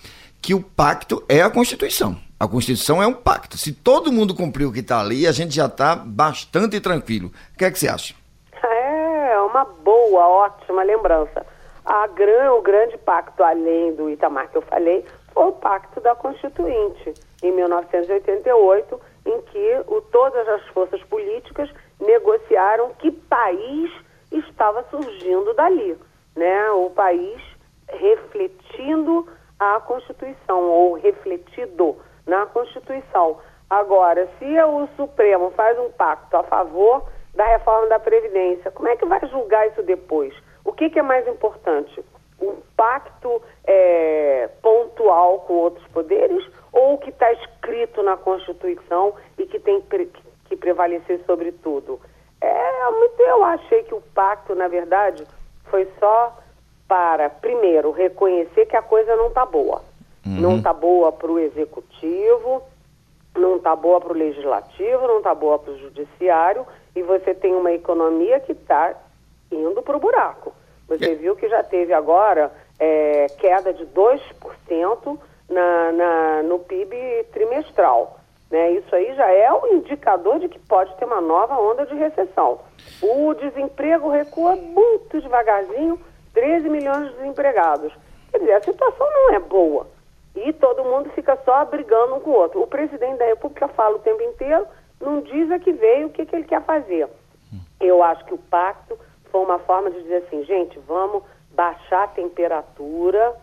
que o pacto é a Constituição. A Constituição é um pacto. Se todo mundo cumprir o que está ali, a gente já está bastante tranquilo. O que é que você acha? É uma boa, ótima lembrança a gran, o grande pacto, além do Itamar que eu falei, foi o Pacto da Constituinte, em 1988, em que o, todas as forças políticas negociaram que país estava surgindo dali. Né? O país refletindo a Constituição, ou refletido na Constituição. Agora, se o Supremo faz um pacto a favor da reforma da Previdência, como é que vai julgar isso depois? O que, que é mais importante? Um pacto é, pontual com outros poderes ou o que está escrito na Constituição e que tem que prevalecer sobre tudo? É, eu achei que o pacto, na verdade, foi só para, primeiro, reconhecer que a coisa não está boa. Uhum. Não está boa para o executivo, não está boa para o legislativo, não está boa para o judiciário, e você tem uma economia que está indo para o buraco. Você viu que já teve agora é, queda de 2% na, na, no PIB trimestral. Né? Isso aí já é um indicador de que pode ter uma nova onda de recessão. O desemprego recua muito devagarzinho, 13 milhões de desempregados. Quer dizer, a situação não é boa. E todo mundo fica só brigando um com o outro. O presidente da República fala o tempo inteiro, não diz a que veio, o que, que ele quer fazer. Eu acho que o pacto foi uma forma de dizer assim, gente, vamos baixar a temperatura,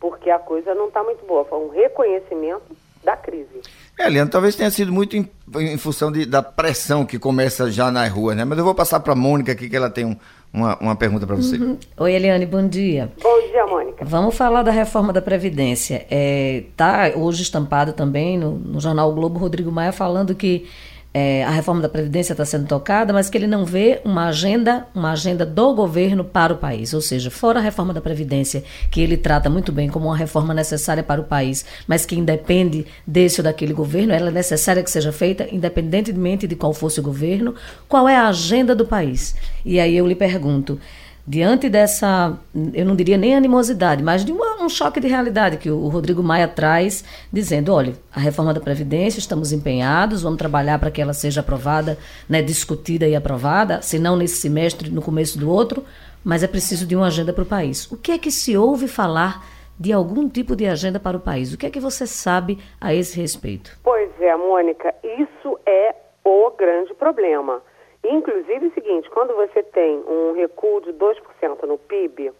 porque a coisa não está muito boa. Foi um reconhecimento da crise. É, Leandro, talvez tenha sido muito em, em função de, da pressão que começa já nas ruas, né? Mas eu vou passar para a Mônica aqui, que ela tem um, uma, uma pergunta para você. Uhum. Oi, Eliane, bom dia. Bom dia, Mônica. Vamos falar da reforma da Previdência. Está é, hoje estampado também no, no jornal o Globo Rodrigo Maia falando que é, a reforma da Previdência está sendo tocada, mas que ele não vê uma agenda, uma agenda do governo para o país. Ou seja, fora a reforma da Previdência, que ele trata muito bem como uma reforma necessária para o país, mas que independe desse ou daquele governo, ela é necessária que seja feita, independentemente de qual fosse o governo, qual é a agenda do país? E aí eu lhe pergunto diante dessa, eu não diria nem animosidade, mas de uma, um choque de realidade que o Rodrigo Maia traz, dizendo: olha, a reforma da Previdência, estamos empenhados, vamos trabalhar para que ela seja aprovada, né, discutida e aprovada, se não nesse semestre, no começo do outro, mas é preciso de uma agenda para o país. O que é que se ouve falar de algum tipo de agenda para o país? O que é que você sabe a esse respeito? Pois é, Mônica, isso é o grande problema. Inclusive é o seguinte, quando você tem um recuo de 2% no PIB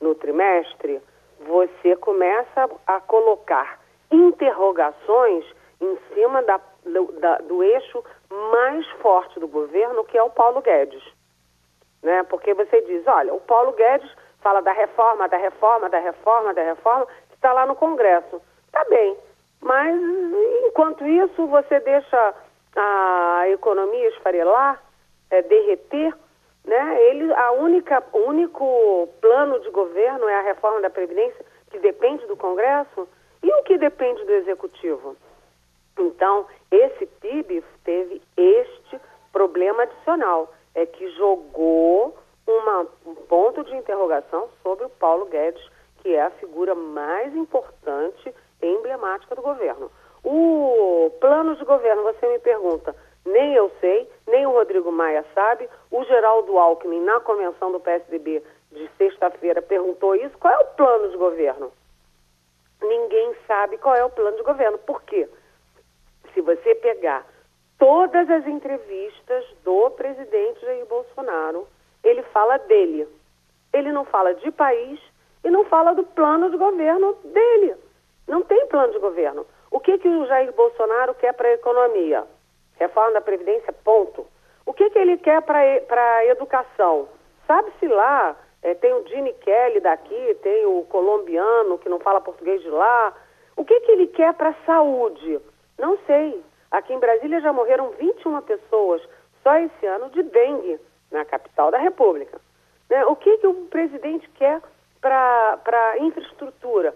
no trimestre, você começa a colocar interrogações em cima da, do, da, do eixo mais forte do governo, que é o Paulo Guedes. Né? Porque você diz, olha, o Paulo Guedes fala da reforma, da reforma, da reforma, da reforma, está lá no Congresso. Tá bem, mas enquanto isso você deixa a economia esfarelar, é, derreter, né? Ele, a única, o único plano de governo é a reforma da Previdência, que depende do Congresso, e o que depende do Executivo. Então, esse PIB teve este problema adicional, é que jogou uma, um ponto de interrogação sobre o Paulo Guedes, que é a figura mais importante e emblemática do governo. O plano de governo, você me pergunta, nem eu sei, nem o Rodrigo Maia sabe. O Geraldo Alckmin, na convenção do PSDB de sexta-feira, perguntou isso. Qual é o plano de governo? Ninguém sabe qual é o plano de governo. Por quê? Se você pegar todas as entrevistas do presidente Jair Bolsonaro, ele fala dele. Ele não fala de país e não fala do plano de governo dele. Não tem plano de governo. O que, que o Jair Bolsonaro quer para a economia? Reforma da Previdência, ponto. O que, que ele quer para a educação? Sabe-se lá, é, tem o Gene Kelly daqui, tem o colombiano que não fala português de lá. O que, que ele quer para a saúde? Não sei. Aqui em Brasília já morreram 21 pessoas só esse ano de dengue na capital da República. Né? O que, que o presidente quer para a infraestrutura?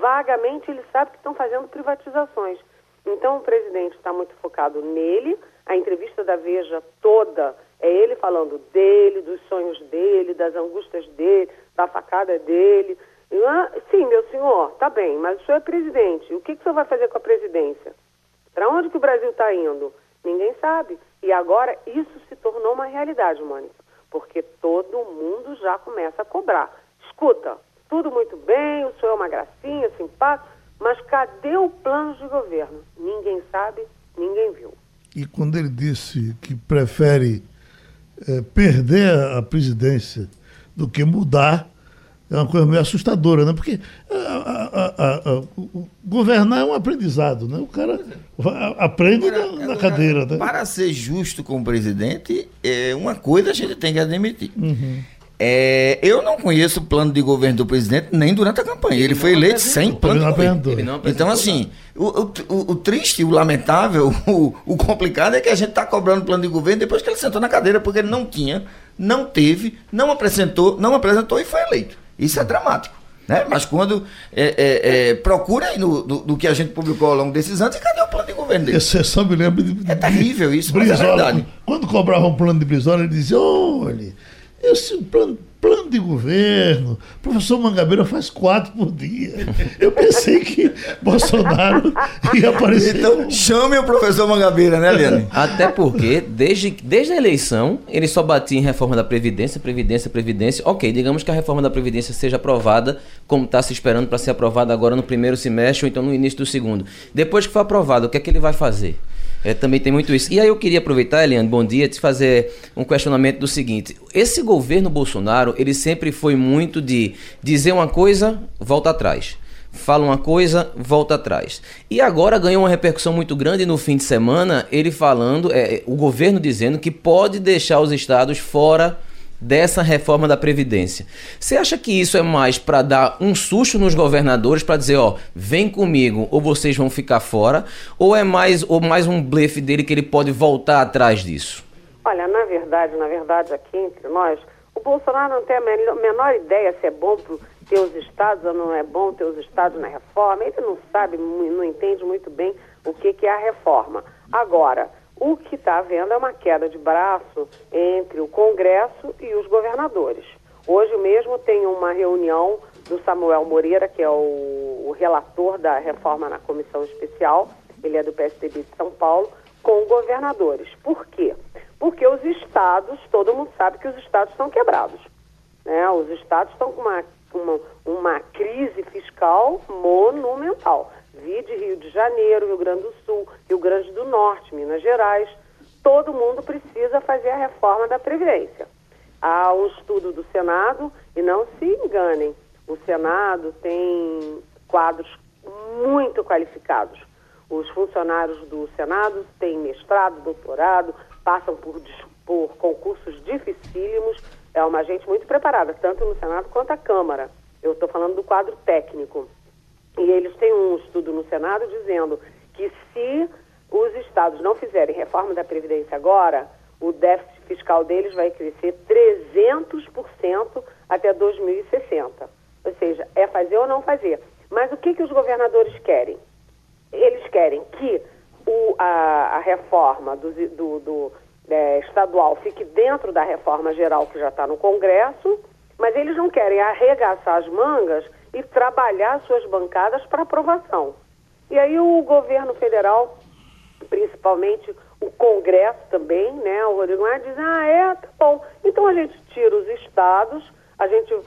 Vagamente ele sabe que estão fazendo privatizações. Então o presidente está muito focado nele. A entrevista da Veja toda é ele falando dele, dos sonhos dele, das angústias dele, da facada dele. Ah, sim, meu senhor, tá bem, mas o senhor é presidente. O que, que o senhor vai fazer com a presidência? Para onde que o Brasil está indo? Ninguém sabe. E agora isso se tornou uma realidade, Mônica, porque todo mundo já começa a cobrar. Escuta, tudo muito bem, o senhor é uma gracinha, simpático, mas cadê o plano de governo? Ninguém sabe, ninguém viu. E quando ele disse que prefere é, perder a presidência do que mudar, é uma coisa meio assustadora, né? Porque a, a, a, governar é um aprendizado, né? O cara aprende agora, na, na cadeira. Né? Para ser justo com o presidente, é uma coisa a gente tem que admitir. Uhum. É, eu não conheço o plano de governo do presidente nem durante a campanha. Ele, ele foi eleito sem plano de governo. Então, assim, o, o, o, triste, o lamentável, o, o complicado é que a gente está cobrando plano de governo depois que ele sentou na cadeira, porque ele não tinha, não teve, não apresentou, não apresentou e foi eleito. Isso é dramático. Né? Mas quando é, é, é, procura aí no, do, do, que a gente publicou ao longo desses anos, e cadê o plano de governo dele? Você só me lembra de. É terrível isso, Brizola, mas é verdade. Quando cobrava um plano de Brizola, ele dizia: olha, esse plano plano de governo. Professor Mangabeira faz quatro por dia. Eu pensei que Bolsonaro ia aparecer. Então, chame o professor Mangabeira, né, Leandro? Até porque, desde, desde a eleição, ele só batia em reforma da Previdência, Previdência, Previdência. Ok, digamos que a reforma da Previdência seja aprovada, como está se esperando para ser aprovada agora no primeiro semestre ou então no início do segundo. Depois que for aprovado, o que é que ele vai fazer? É, também tem muito isso. E aí eu queria aproveitar, Eliane, bom dia, te fazer um questionamento do seguinte. Esse governo Bolsonaro, ele sempre foi muito de dizer uma coisa, volta atrás. Fala uma coisa, volta atrás. E agora ganhou uma repercussão muito grande no fim de semana, ele falando, é, o governo dizendo que pode deixar os estados fora dessa reforma da Previdência. Você acha que isso é mais para dar um susto nos governadores, para dizer, ó, vem comigo ou vocês vão ficar fora, ou é mais, ou mais um blefe dele que ele pode voltar atrás disso? Olha, na verdade, na verdade, aqui entre nós, o Bolsonaro não tem a menor ideia se é bom para ter os estados ou não é bom ter os estados na reforma. Ele não sabe, não entende muito bem o que, que é a reforma. Agora, o que está havendo é uma queda de braço entre o Congresso e os governadores. Hoje mesmo tem uma reunião do Samuel Moreira, que é o, o relator da reforma na comissão especial, ele é do PSDB de São Paulo, com governadores. Por quê? Porque os estados, todo mundo sabe que os estados estão quebrados. Né? Os estados estão com uma, uma, uma crise fiscal monumental. Vide Rio de Janeiro, Rio Grande do Sul, Rio Grande do Norte, Minas Gerais. Todo mundo precisa fazer a reforma da Previdência. Há um estudo do Senado, e não se enganem, o Senado tem quadros muito qualificados. Os funcionários do Senado têm mestrado, doutorado, passam por, por concursos dificílimos. É uma gente muito preparada, tanto no Senado quanto a Câmara. Eu estou falando do quadro técnico. E eles têm um estudo no Senado dizendo que se os estados não fizerem reforma da Previdência agora, o déficit fiscal deles vai crescer 300% até 2060. Ou seja, é fazer ou não fazer. Mas o que, que os governadores querem? Eles querem que o, a, a, reforma do, do, do é, estadual fique dentro da reforma geral que já está no Congresso, mas eles não querem arregaçar as mangas e trabalhar suas bancadas para aprovação. E aí o governo federal, principalmente o Congresso também, né, o Rodrigo Maia diz, ah, é, tá bom, então a gente tira os estados, a gente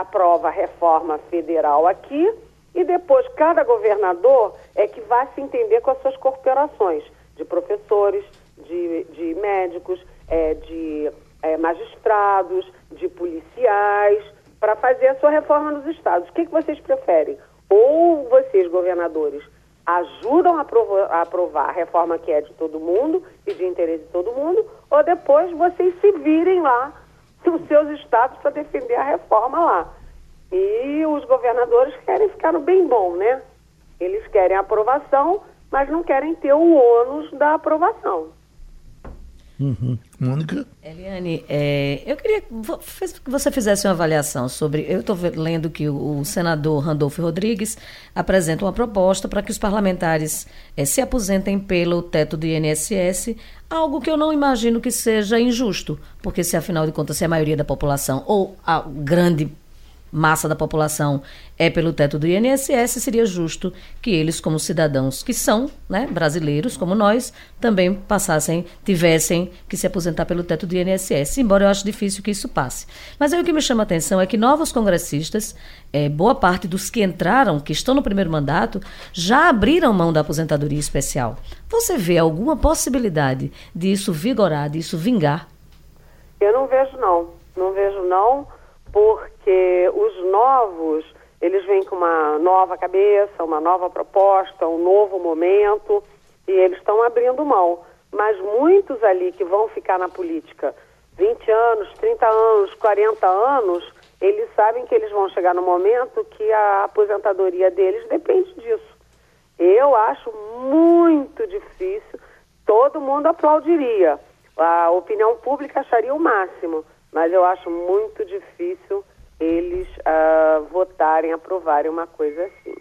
aprova a reforma federal aqui e depois cada governador é que vai se entender com as suas corporações de professores, de, de médicos, é, de é, magistrados, de policiais, para fazer a sua reforma nos estados. O que, que vocês preferem? Ou vocês, governadores, ajudam a aprovar, a aprovar a reforma que é de todo mundo e de interesse de todo mundo, ou depois vocês se virem lá nos seus estados para defender a reforma lá. E os governadores querem ficar no bem bom, né? Eles querem aprovação, mas não querem ter o ônus da aprovação. Uhum. Mônica? Eliane, é, eu queria que você fizesse uma avaliação sobre. Eu estou lendo que o, senador Randolfo Rodrigues apresenta uma proposta para que os parlamentares é, se aposentem pelo teto do INSS, algo que eu não imagino que seja injusto, porque se afinal de contas, se a maioria da população ou a grande massa da população é pelo teto do INSS, seria justo que eles, como cidadãos que são né, brasileiros, como nós, também passassem, tivessem que se aposentar pelo teto do INSS, embora eu acho difícil que isso passe. Mas aí o que me chama a atenção é que novos congressistas, é, boa parte dos que entraram, que estão no primeiro mandato, já abriram mão da aposentadoria especial. Você vê alguma possibilidade disso vigorar, disso vingar? Eu não vejo não, não vejo não porque os novos, eles vêm com uma nova cabeça, uma nova proposta, um novo momento, e eles estão abrindo mão. Mas muitos ali que vão ficar na política 20 anos, 30 anos, 40 anos, eles sabem que eles vão chegar no momento que a aposentadoria deles depende disso. Eu acho muito difícil, todo mundo aplaudiria. A opinião pública acharia o máximo mas eu acho muito difícil eles uh, votarem, aprovarem uma coisa assim.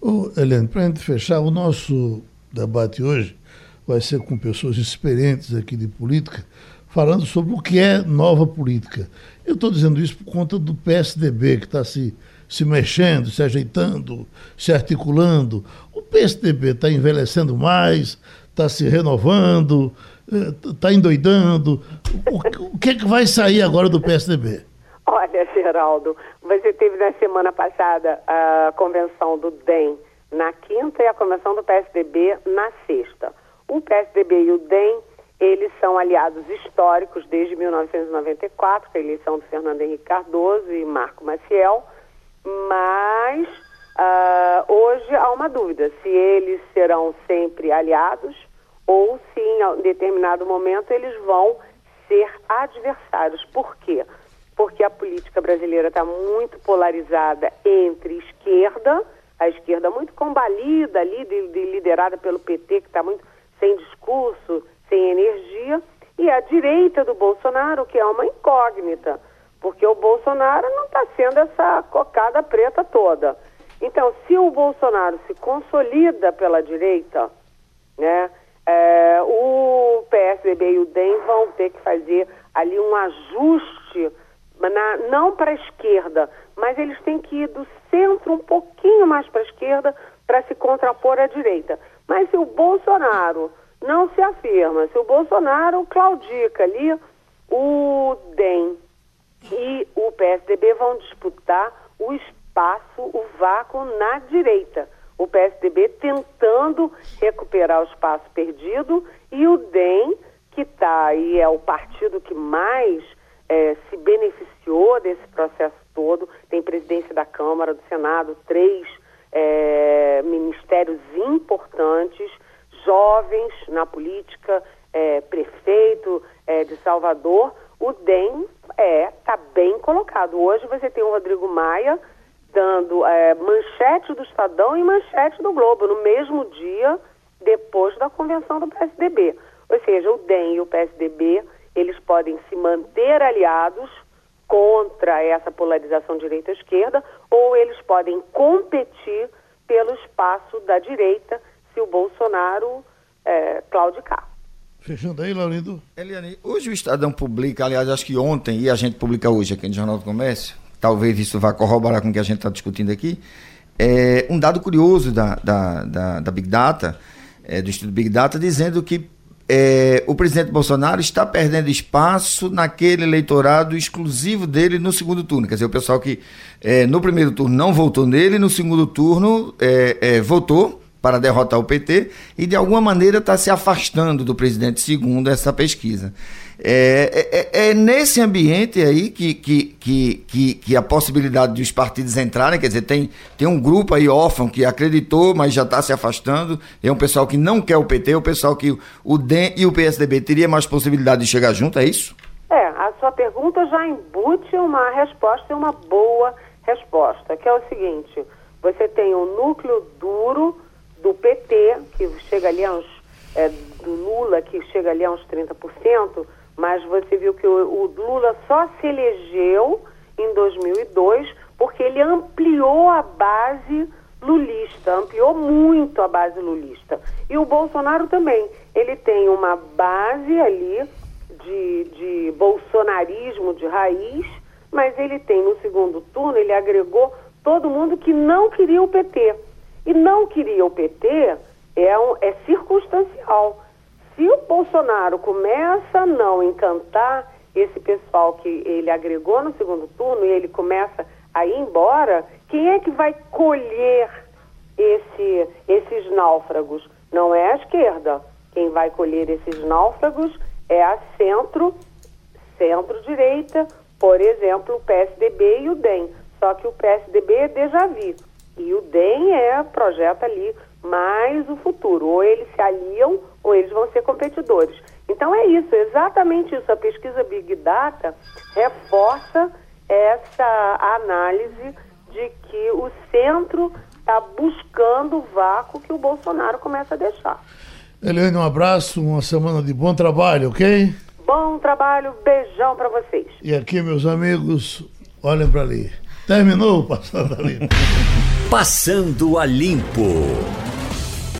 Ô, Helene, para a gente fechar, o nosso debate hoje vai ser com pessoas experientes aqui de política, falando sobre o que é nova política. Eu estou dizendo isso por conta do PSDB, que está se, se mexendo, se ajeitando, se articulando. O PSDB está envelhecendo mais, está se renovando, está endoidando. O, o que, é que vai sair agora do PSDB? Olha, Geraldo, você teve na semana passada a convenção do DEM na quinta e a convenção do PSDB na sexta. O PSDB e o DEM, eles são aliados históricos desde 1994, com a eleição do Fernando Henrique Cardoso e Marco Maciel, mas uh, hoje há uma dúvida se eles serão sempre aliados ou se em determinado momento eles vão ser adversários. Por quê? Porque a política brasileira está muito polarizada entre esquerda, a esquerda muito combalida ali, de, de, liderada pelo PT, que está muito sem discurso, sem energia, e a direita do Bolsonaro, que é uma incógnita, porque o Bolsonaro não está sendo essa cocada preta toda. Então, se o Bolsonaro se consolida pela direita, né, é, o PSDB e o DEM vão ter que fazer ali um ajuste, na, não para a esquerda, mas eles têm que ir do centro um pouquinho mais para a esquerda para se contrapor à direita. Mas se o Bolsonaro não se afirma, se o Bolsonaro claudica ali, o DEM e o PSDB vão disputar o espaço, o vácuo na direita o PSDB tentando recuperar o espaço perdido e o DEM, que está aí, é o partido que mais é, se beneficiou desse processo todo, tem presidência da Câmara, do Senado, três é, ministérios importantes, jovens na política, é, prefeito é, de Salvador, o DEM é está bem colocado. Hoje você tem o Rodrigo Maia, dando é, manchete do Estadão e manchete do Globo no mesmo dia depois da convenção do PSDB. Ou seja, o DEM e o PSDB, eles podem se manter aliados contra essa polarização direita-esquerda ou eles podem competir pelo espaço da direita se o Bolsonaro é, claudicar. Fechando aí, Laurindo. Eliane, hoje o Estadão publica, aliás, acho que ontem, e a gente publica hoje aqui no Jornal do Comércio, talvez isso vá corroborar com o que a gente está discutindo aqui, é um dado curioso da, da, da, da Big Data, é, do Estudo Big Data, dizendo que é, o presidente Bolsonaro está perdendo espaço naquele eleitorado exclusivo dele no segundo turno. Quer dizer, o pessoal que é, no primeiro turno não votou nele, no segundo turno é, é votou para derrotar o PT e de alguma maneira está se afastando do presidente segundo essa pesquisa. É, é, é, nesse ambiente aí que, que, que, que, a possibilidade dos partidos entrarem, quer dizer, tem, tem um grupo aí órfão que acreditou, mas já está se afastando, é um pessoal que não quer o PT, é um pessoal que o DEM e o PSDB teria mais possibilidade de chegar junto, é isso? É, a sua pergunta já embute uma resposta e uma boa resposta, que é o seguinte, você tem um núcleo duro do PT, que chega ali a uns, é, do Lula, que chega ali a uns 30%, mas você viu que o, o Lula só se elegeu em 2002 porque ele ampliou a base lulista, ampliou muito a base lulista. E o Bolsonaro também. Ele tem uma base ali de, de bolsonarismo de raiz, mas ele tem no segundo turno, ele agregou todo mundo que não queria o PT. E não queria o PT é, um, é circunstancial. Se o Bolsonaro começa a não encantar esse pessoal que ele agregou no segundo turno e ele começa a ir embora, quem é que vai colher esse, esses náufragos? Não é a esquerda. Quem vai colher esses náufragos é a centro, centro-direita, por exemplo, o PSDB e o DEM. Só que o PSDB é déjà vu. E o DEM é, projeta ali mais o futuro. Ou eles se aliam ou eles vão ser competidores. Então é isso, exatamente isso. A pesquisa Big Data reforça essa análise de que o centro está buscando o vácuo que o Bolsonaro começa a deixar. Eliane, um abraço, uma semana de bom trabalho, ok? Bom trabalho, beijão para vocês. E aqui, meus amigos, olhem para ali. Terminou Passando a Limpo. Passando a Limpo.